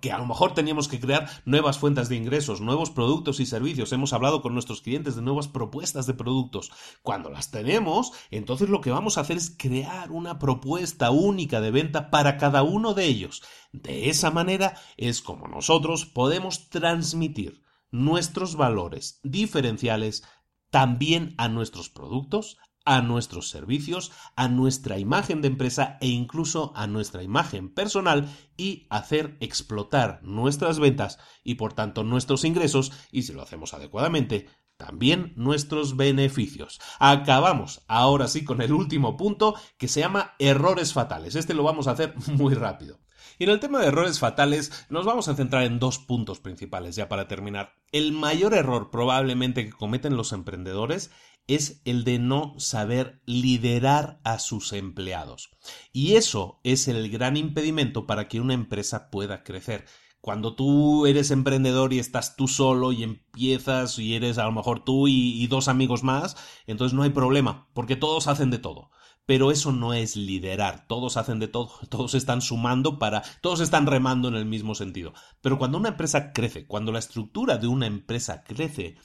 que a lo mejor teníamos que crear nuevas fuentes de ingresos, nuevos productos y servicios. Hemos hablado con nuestros clientes de nuevas propuestas de productos. Cuando las tenemos, entonces lo que vamos a hacer es crear una propuesta única de venta para cada uno de ellos. De esa manera es como nosotros podemos transmitir nuestros valores diferenciales también a nuestros productos, a nuestros servicios, a nuestra imagen de empresa e incluso a nuestra imagen personal y hacer explotar nuestras ventas y por tanto nuestros ingresos y si lo hacemos adecuadamente también nuestros beneficios. Acabamos ahora sí con el último punto que se llama errores fatales. Este lo vamos a hacer muy rápido. Y en el tema de errores fatales nos vamos a centrar en dos puntos principales ya para terminar. El mayor error probablemente que cometen los emprendedores es el de no saber liderar a sus empleados. Y eso es el gran impedimento para que una empresa pueda crecer. Cuando tú eres emprendedor y estás tú solo y empiezas y eres a lo mejor tú y, dos amigos más, entonces no hay problema, porque todos hacen de todo. Pero eso no es liderar, todos hacen de todo, todos están sumando para, todos están remando en el mismo sentido. Pero cuando una empresa crece, cuando la estructura de una empresa crece,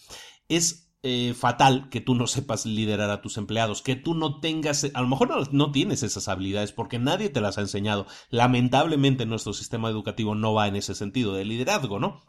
es eh, fatal que tú no sepas liderar a tus empleados, que tú no tengas, a lo mejor no, no, tienes esas habilidades porque nadie te las ha enseñado. Lamentablemente nuestro sistema educativo no va en ese sentido de liderazgo, ¿no?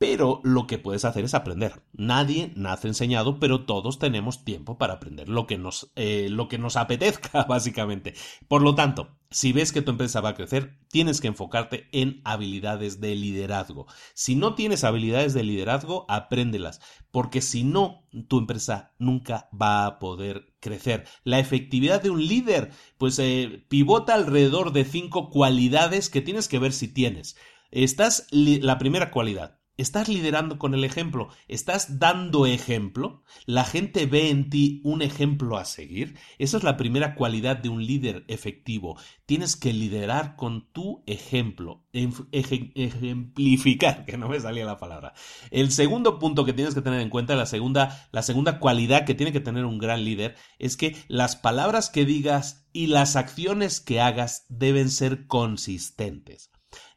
Pero lo que puedes hacer es aprender. Nadie nace enseñado, pero todos tenemos tiempo para aprender lo que nos, eh, lo que nos apetezca, básicamente. Por lo tanto, si ves que tu empresa va a crecer, tienes que enfocarte en habilidades de liderazgo. Si no tienes habilidades de liderazgo, apréndelas, porque si no, tu empresa nunca va a poder crecer. La efectividad de un líder, pues eh, pivota alrededor de cinco cualidades que tienes que ver si tienes. Estás la primera cualidad, Estás liderando con el ejemplo, estás dando ejemplo, la gente ve en ti un ejemplo a seguir. Esa es la primera cualidad de un líder efectivo. Tienes que liderar con tu ejemplo, ejemplificar, que no me salía la palabra. El segundo punto que tienes que tener en cuenta, la segunda, la segunda cualidad que tiene que tener un gran líder, es que las palabras que digas y las acciones que hagas deben ser consistentes.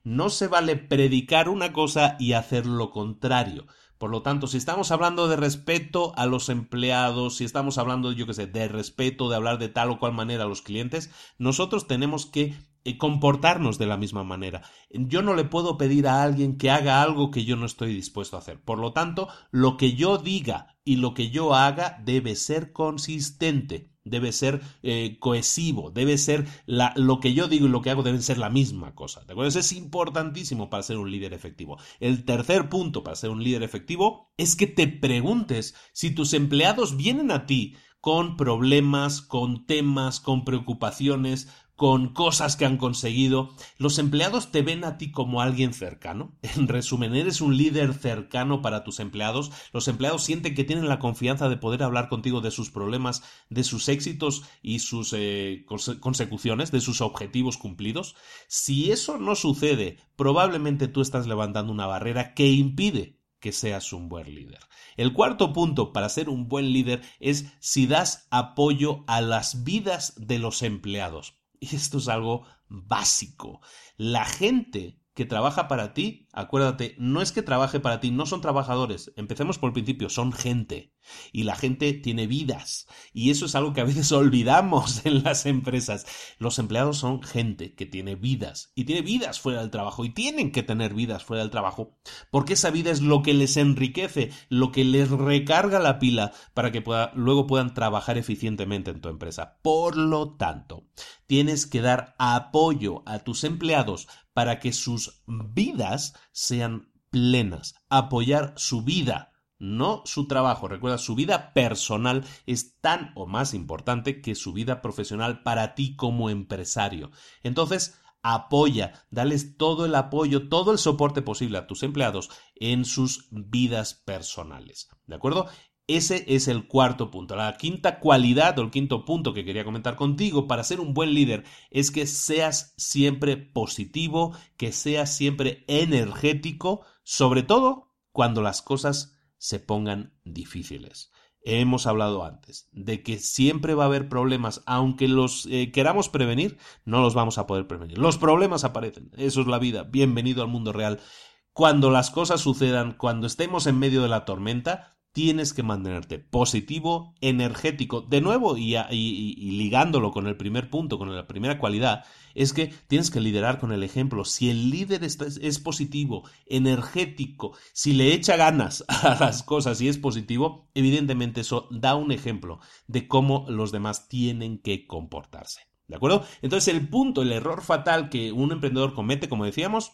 No se vale predicar una cosa y hacer lo contrario. Por lo tanto, si estamos hablando de respeto a los empleados, si estamos hablando, yo qué sé, de respeto, de hablar de tal o cual manera a los clientes, nosotros tenemos que eh, comportarnos de la misma manera. Yo no le puedo pedir a alguien que haga algo que yo no estoy dispuesto a hacer. Por lo tanto, lo que yo diga y lo que yo haga debe ser consistente debe ser eh, cohesivo, debe ser lo que yo digo y lo que hago deben ser la misma cosa. ¿De acuerdo? Eso es importantísimo para ser un líder efectivo. El tercer punto para ser un líder efectivo es que te preguntes si tus empleados vienen a ti con problemas, con temas, con preocupaciones, con cosas que han conseguido. Los empleados te ven a ti como alguien cercano. En resumen, eres un líder cercano para tus empleados. Los empleados sienten que tienen la confianza de poder hablar contigo de sus problemas, de sus éxitos y sus eh, consecuciones, de sus objetivos cumplidos. Si eso no sucede, probablemente tú estás levantando una barrera que impide que seas un buen líder. El cuarto punto para ser un buen líder es si das apoyo a las vidas de los empleados. Y esto es algo básico. La gente que trabaja para ti, acuérdate, no es que trabaje para ti, no son trabajadores. Empecemos por el principio, son gente. Y la gente tiene vidas. Y eso es algo que a veces olvidamos en las empresas. Los empleados son gente que tiene vidas. Y tiene vidas fuera del trabajo. Y tienen que tener vidas fuera del trabajo. Porque esa vida es lo que les enriquece, lo que les recarga la pila para que luego puedan trabajar eficientemente en tu empresa. Por lo tanto, tienes que dar apoyo a tus empleados para que sus vidas sean plenas, apoyar su vida, no su trabajo. Recuerda, su vida personal es tan o más importante que su vida profesional para ti como empresario. Entonces, apoya, dales todo el apoyo, todo el soporte posible a tus empleados en sus vidas personales. ¿De acuerdo? Ese es el cuarto punto. La quinta cualidad o el quinto punto que quería comentar contigo para ser un buen líder es que seas siempre positivo, que seas siempre energético, sobre todo cuando las cosas se pongan difíciles. Hemos hablado antes de que siempre va a haber problemas, aunque los eh, queramos prevenir, no los vamos a poder prevenir. Los problemas aparecen, eso es la vida. Bienvenido al mundo real. Cuando las cosas sucedan, cuando estemos en medio de la tormenta, tienes que mantenerte positivo, energético. De nuevo, y, ligándolo con el primer punto, con la primera cualidad, es que tienes que liderar con el ejemplo. Si el líder es positivo, energético, si le echa ganas a las cosas y es positivo, evidentemente eso da un ejemplo de cómo los demás tienen que comportarse. ¿De acuerdo? Entonces el punto, el error fatal que un emprendedor comete, como decíamos,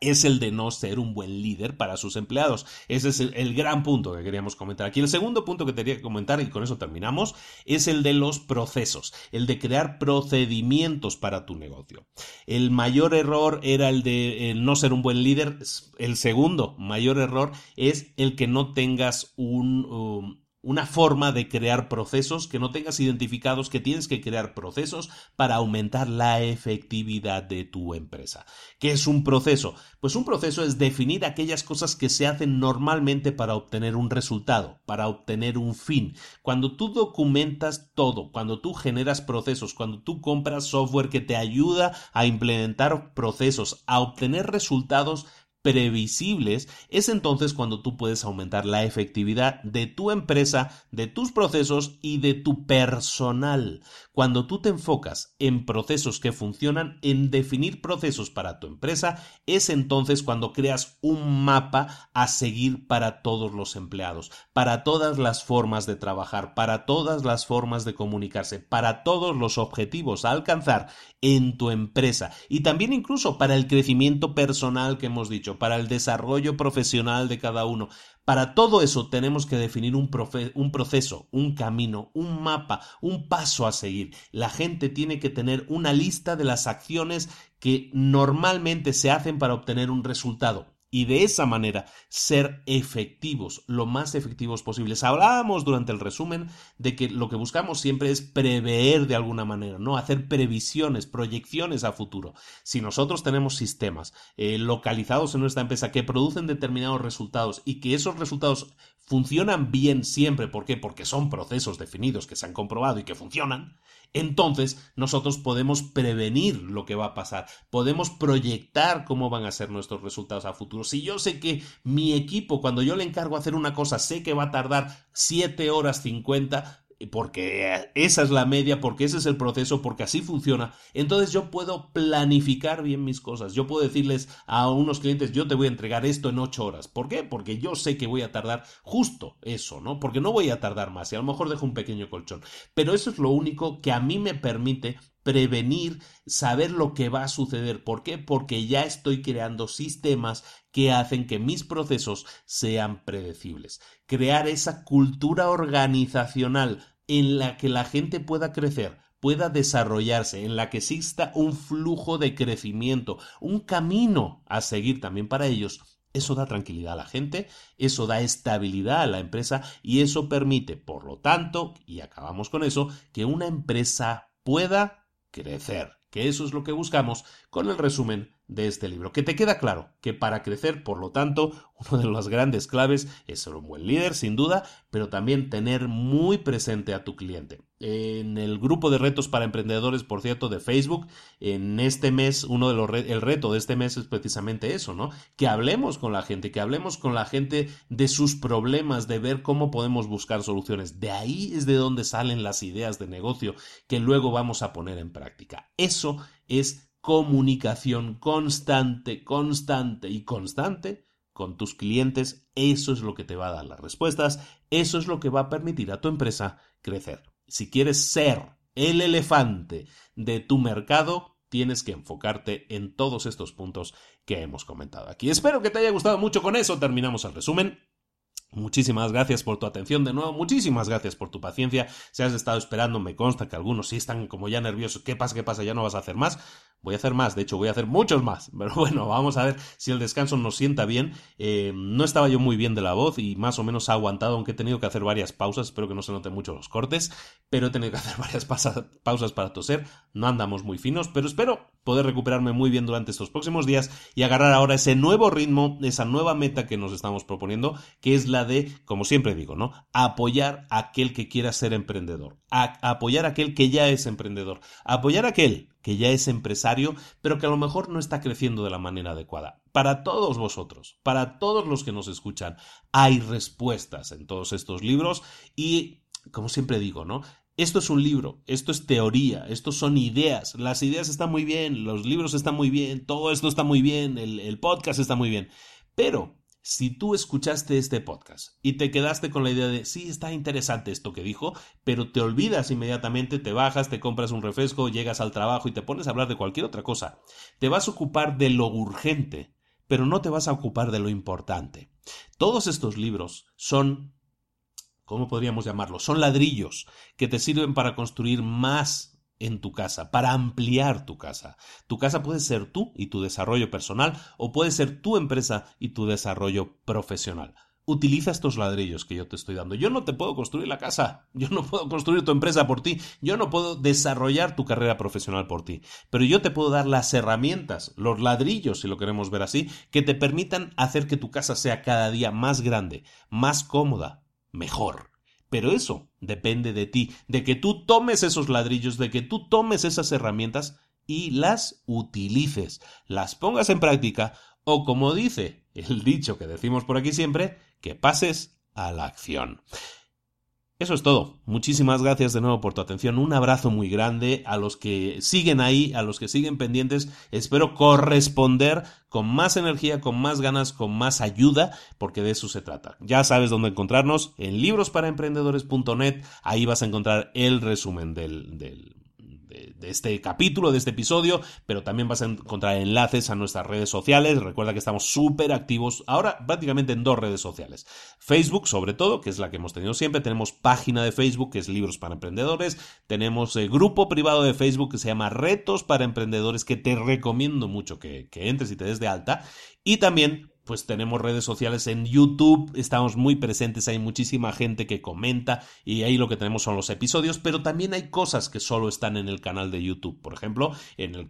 es el de no ser un buen líder para sus empleados. Ese es el, gran punto que queríamos comentar aquí. El segundo punto que quería comentar, y con eso terminamos, es el de los procesos, el de crear procedimientos para tu negocio. El mayor error era el de no ser un buen líder. El segundo mayor error es el que no tengas un... Um, una forma de crear procesos que no tengas identificados, que tienes que crear procesos para aumentar la efectividad de tu empresa. ¿Qué es un proceso? Pues un proceso es definir aquellas cosas que se hacen normalmente para obtener un resultado, para obtener un fin. Cuando tú documentas todo, cuando tú generas procesos, cuando tú compras software que te ayuda a implementar procesos, a obtener resultados, previsibles, es entonces cuando tú puedes aumentar la efectividad de tu empresa, de tus procesos y de tu personal. Cuando tú te enfocas en procesos que funcionan, en definir procesos para tu empresa, es entonces cuando creas un mapa a seguir para todos los empleados, para todas las formas de trabajar, para todas las formas de comunicarse, para todos los objetivos a alcanzar en tu empresa y también incluso para el crecimiento personal que hemos dicho, para el desarrollo profesional de cada uno. Para todo eso tenemos que definir un, proceso, un camino, un mapa, un paso a seguir. La gente tiene que tener una lista de las acciones que normalmente se hacen para obtener un resultado y de esa manera ser efectivos, lo más efectivos posibles. Hablábamos durante el resumen de que lo que buscamos siempre es prever de alguna manera, ¿no? Hacer previsiones, proyecciones a futuro. Si nosotros tenemos sistemas eh, localizados en nuestra empresa que producen determinados resultados y que esos resultados funcionan bien siempre, ¿por qué? Porque son procesos definidos que se han comprobado y que funcionan, entonces nosotros podemos prevenir lo que va a pasar, podemos proyectar cómo van a ser nuestros resultados a futuro. Si yo sé que mi equipo, cuando yo le encargo hacer una cosa, sé que va a tardar 7 horas 50, porque esa es la media, porque ese es el proceso, porque así funciona, entonces yo puedo planificar bien mis cosas. Yo puedo decirles a unos clientes, yo te voy a entregar esto en ocho horas. ¿Por qué? Porque yo sé que voy a tardar justo eso, ¿no? Porque no voy a tardar más y a lo mejor dejo un pequeño colchón. Pero eso es lo único que a mí me permite prevenir, saber lo que va a suceder. ¿Por qué? Porque ya estoy creando sistemas que hacen que mis procesos sean predecibles. Crear esa cultura organizacional en la que la gente pueda crecer pueda desarrollarse, en la que exista un flujo de crecimiento, un camino a seguir también para ellos, eso da tranquilidad a la gente, eso da estabilidad a la empresa y eso permite, por lo tanto, y acabamos con eso, que una empresa pueda crecer, que eso es lo que buscamos con el resumen de este libro. Que te queda claro que para crecer, por lo tanto, una de las grandes claves es ser un buen líder, sin duda, pero también tener muy presente a tu cliente. En el grupo de retos para emprendedores, por cierto, de Facebook, en este mes, uno de los el reto de este mes es precisamente eso, ¿no? Que hablemos con la gente, que hablemos con la gente de sus problemas, de ver cómo podemos buscar soluciones. De ahí es de donde salen las ideas de negocio que luego vamos a poner en práctica. Eso es comunicación constante, constante y constante con tus clientes, eso es lo que te va a dar las respuestas, eso es lo que va a permitir a tu empresa crecer. Si quieres ser el elefante de tu mercado, tienes que enfocarte en todos estos puntos que hemos comentado aquí. Espero que te haya gustado mucho con eso. Terminamos el resumen. Muchísimas gracias por tu atención de nuevo, muchísimas gracias por tu paciencia. Si has estado esperando, me consta que algunos sí están como ya nerviosos. ¿Qué pasa? ¿Qué pasa? ¿Ya no vas a hacer más? Voy a hacer más, de hecho voy a hacer muchos más. Pero bueno, vamos a ver si el descanso nos sienta bien. Eh, no estaba yo muy bien de la voz y más o menos ha aguantado, aunque he tenido que hacer varias pausas. Espero que no se noten mucho los cortes, pero he tenido que hacer varias pausas para toser. No andamos muy finos, pero espero poder recuperarme muy bien durante estos próximos días y agarrar ahora ese nuevo ritmo, esa nueva meta que nos estamos proponiendo, que es la de, como siempre digo, ¿no? Apoyar a aquel que quiera ser emprendedor, apoyar a aquel que ya es emprendedor, apoyar a aquel que ya es empresario, pero que a lo mejor no está creciendo de la manera adecuada. Para todos vosotros, para todos los que nos escuchan, hay respuestas en todos estos libros y, como siempre digo, ¿no? Esto es un libro, esto es teoría, esto son ideas. Las ideas están muy bien, los libros están muy bien, todo esto está muy bien, el, el podcast está muy bien. Pero si tú escuchaste este podcast y te quedaste con la idea de, sí, está interesante esto que dijo, pero te olvidas inmediatamente, te bajas, te compras un refresco, llegas al trabajo y te pones a hablar de cualquier otra cosa, te vas a ocupar de lo urgente, pero no te vas a ocupar de lo importante. Todos estos libros son, ¿cómo podríamos llamarlo? Son ladrillos que te sirven para construir más en tu casa, para ampliar tu casa. Tu casa puede ser tú y tu desarrollo personal o puede ser tu empresa y tu desarrollo profesional. Utiliza estos ladrillos que yo te estoy dando. Yo no te puedo construir la casa, yo no puedo construir tu empresa por ti, yo no puedo desarrollar tu carrera profesional por ti, pero yo te puedo dar las herramientas, los ladrillos, si lo queremos ver así, que te permitan hacer que tu casa sea cada día más grande, más cómoda, mejor. Pero eso depende de ti, de que tú tomes esos ladrillos, de que tú tomes esas herramientas y las utilices, las pongas en práctica o como dice el dicho que decimos por aquí siempre, que pases a la acción. Eso es todo. Muchísimas gracias de nuevo por tu atención. Un abrazo muy grande a los que siguen ahí, a los que siguen pendientes. Espero corresponder con más energía, con más ganas, con más ayuda, porque de eso se trata. Ya sabes dónde encontrarnos en librosparaemprendedores.net. Ahí vas a encontrar el resumen del, del de, este capítulo, de este episodio, pero también vas a encontrar enlaces a nuestras redes sociales. Recuerda que estamos súper activos ahora prácticamente en dos redes sociales. Facebook, sobre todo, que es la que hemos tenido siempre. Tenemos página de Facebook, que es Libros para Emprendedores. Tenemos el eh, grupo privado de Facebook que se llama Retos para Emprendedores, que te recomiendo mucho que, que entres y te des de alta. Y también pues tenemos redes sociales en YouTube, estamos muy presentes, hay muchísima gente que comenta y ahí lo que tenemos son los episodios, pero también hay cosas que solo están en el canal de YouTube. Por ejemplo, en el,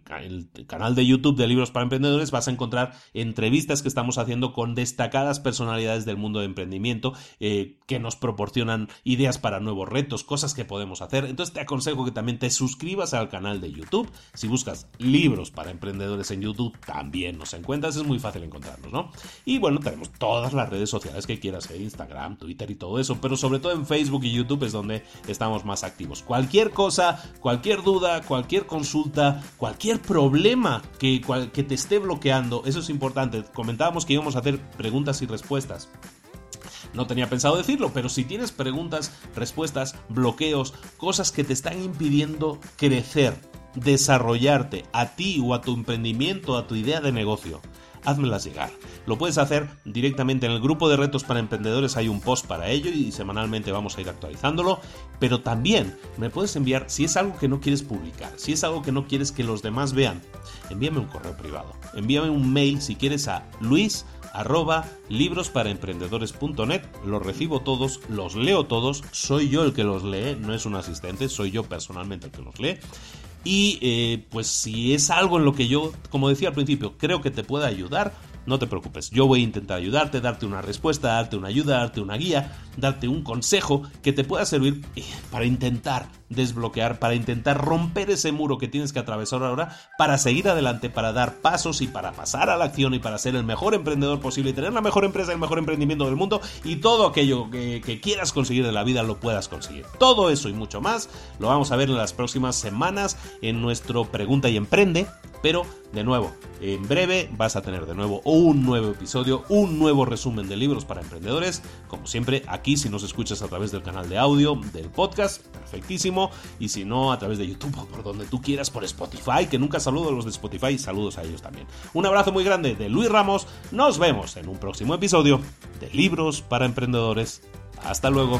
canal de YouTube de Libros para Emprendedores vas a encontrar entrevistas que estamos haciendo con destacadas personalidades del mundo de emprendimiento eh, que nos proporcionan ideas para nuevos retos, cosas que podemos hacer. Entonces te aconsejo que también te suscribas al canal de YouTube. Si buscas Libros para Emprendedores en YouTube, también nos encuentras, es muy fácil encontrarnos, ¿no? Y bueno, tenemos todas las redes sociales que quieras, eh, Instagram, Twitter y todo eso, pero sobre todo en Facebook y YouTube es donde estamos más activos. Cualquier cosa, cualquier duda, cualquier consulta, cualquier problema que, que te esté bloqueando, eso es importante. Comentábamos que íbamos a hacer preguntas y respuestas. No tenía pensado decirlo, pero si tienes preguntas, respuestas, bloqueos, cosas que te están impidiendo crecer, desarrollarte a ti o a tu emprendimiento, a tu idea de negocio, házmelas llegar. Lo puedes hacer directamente en el grupo de retos para emprendedores, hay un post para ello y semanalmente vamos a ir actualizándolo, pero también me puedes enviar si es algo que no quieres publicar, si es algo que no quieres que los demás vean, envíame un correo privado, envíame un mail si quieres a luis arroba librosparaemprendedores.net. Los recibo todos, los leo todos, soy yo el que los lee, no es un asistente, soy yo personalmente el que los lee. Y eh, pues si es algo en lo que yo, como decía al principio, creo que te pueda ayudar, no te preocupes, yo voy a intentar ayudarte, darte una respuesta, darte una ayuda, darte una guía, darte un consejo que te pueda servir eh, para intentar desbloquear, para intentar romper ese muro que tienes que atravesar ahora, para seguir adelante, para dar pasos y para pasar a la acción y para ser el mejor emprendedor posible y tener la mejor empresa, el mejor emprendimiento del mundo y todo aquello que, que quieras conseguir de la vida lo puedas conseguir. Todo eso y mucho más lo vamos a ver en las próximas semanas en nuestro Pregunta y Emprende, pero de nuevo, en breve vas a tener de nuevo un nuevo episodio, un nuevo resumen de libros para emprendedores. Como siempre, aquí si nos escuchas a través del canal de audio del podcast, perfectísimo. Y si no, a través de YouTube o por donde tú quieras, por Spotify, que nunca saludo a los de Spotify, saludos a ellos también. Un abrazo muy grande de Luis Ramos. Nos vemos en un próximo episodio de Libros para Emprendedores. Hasta luego.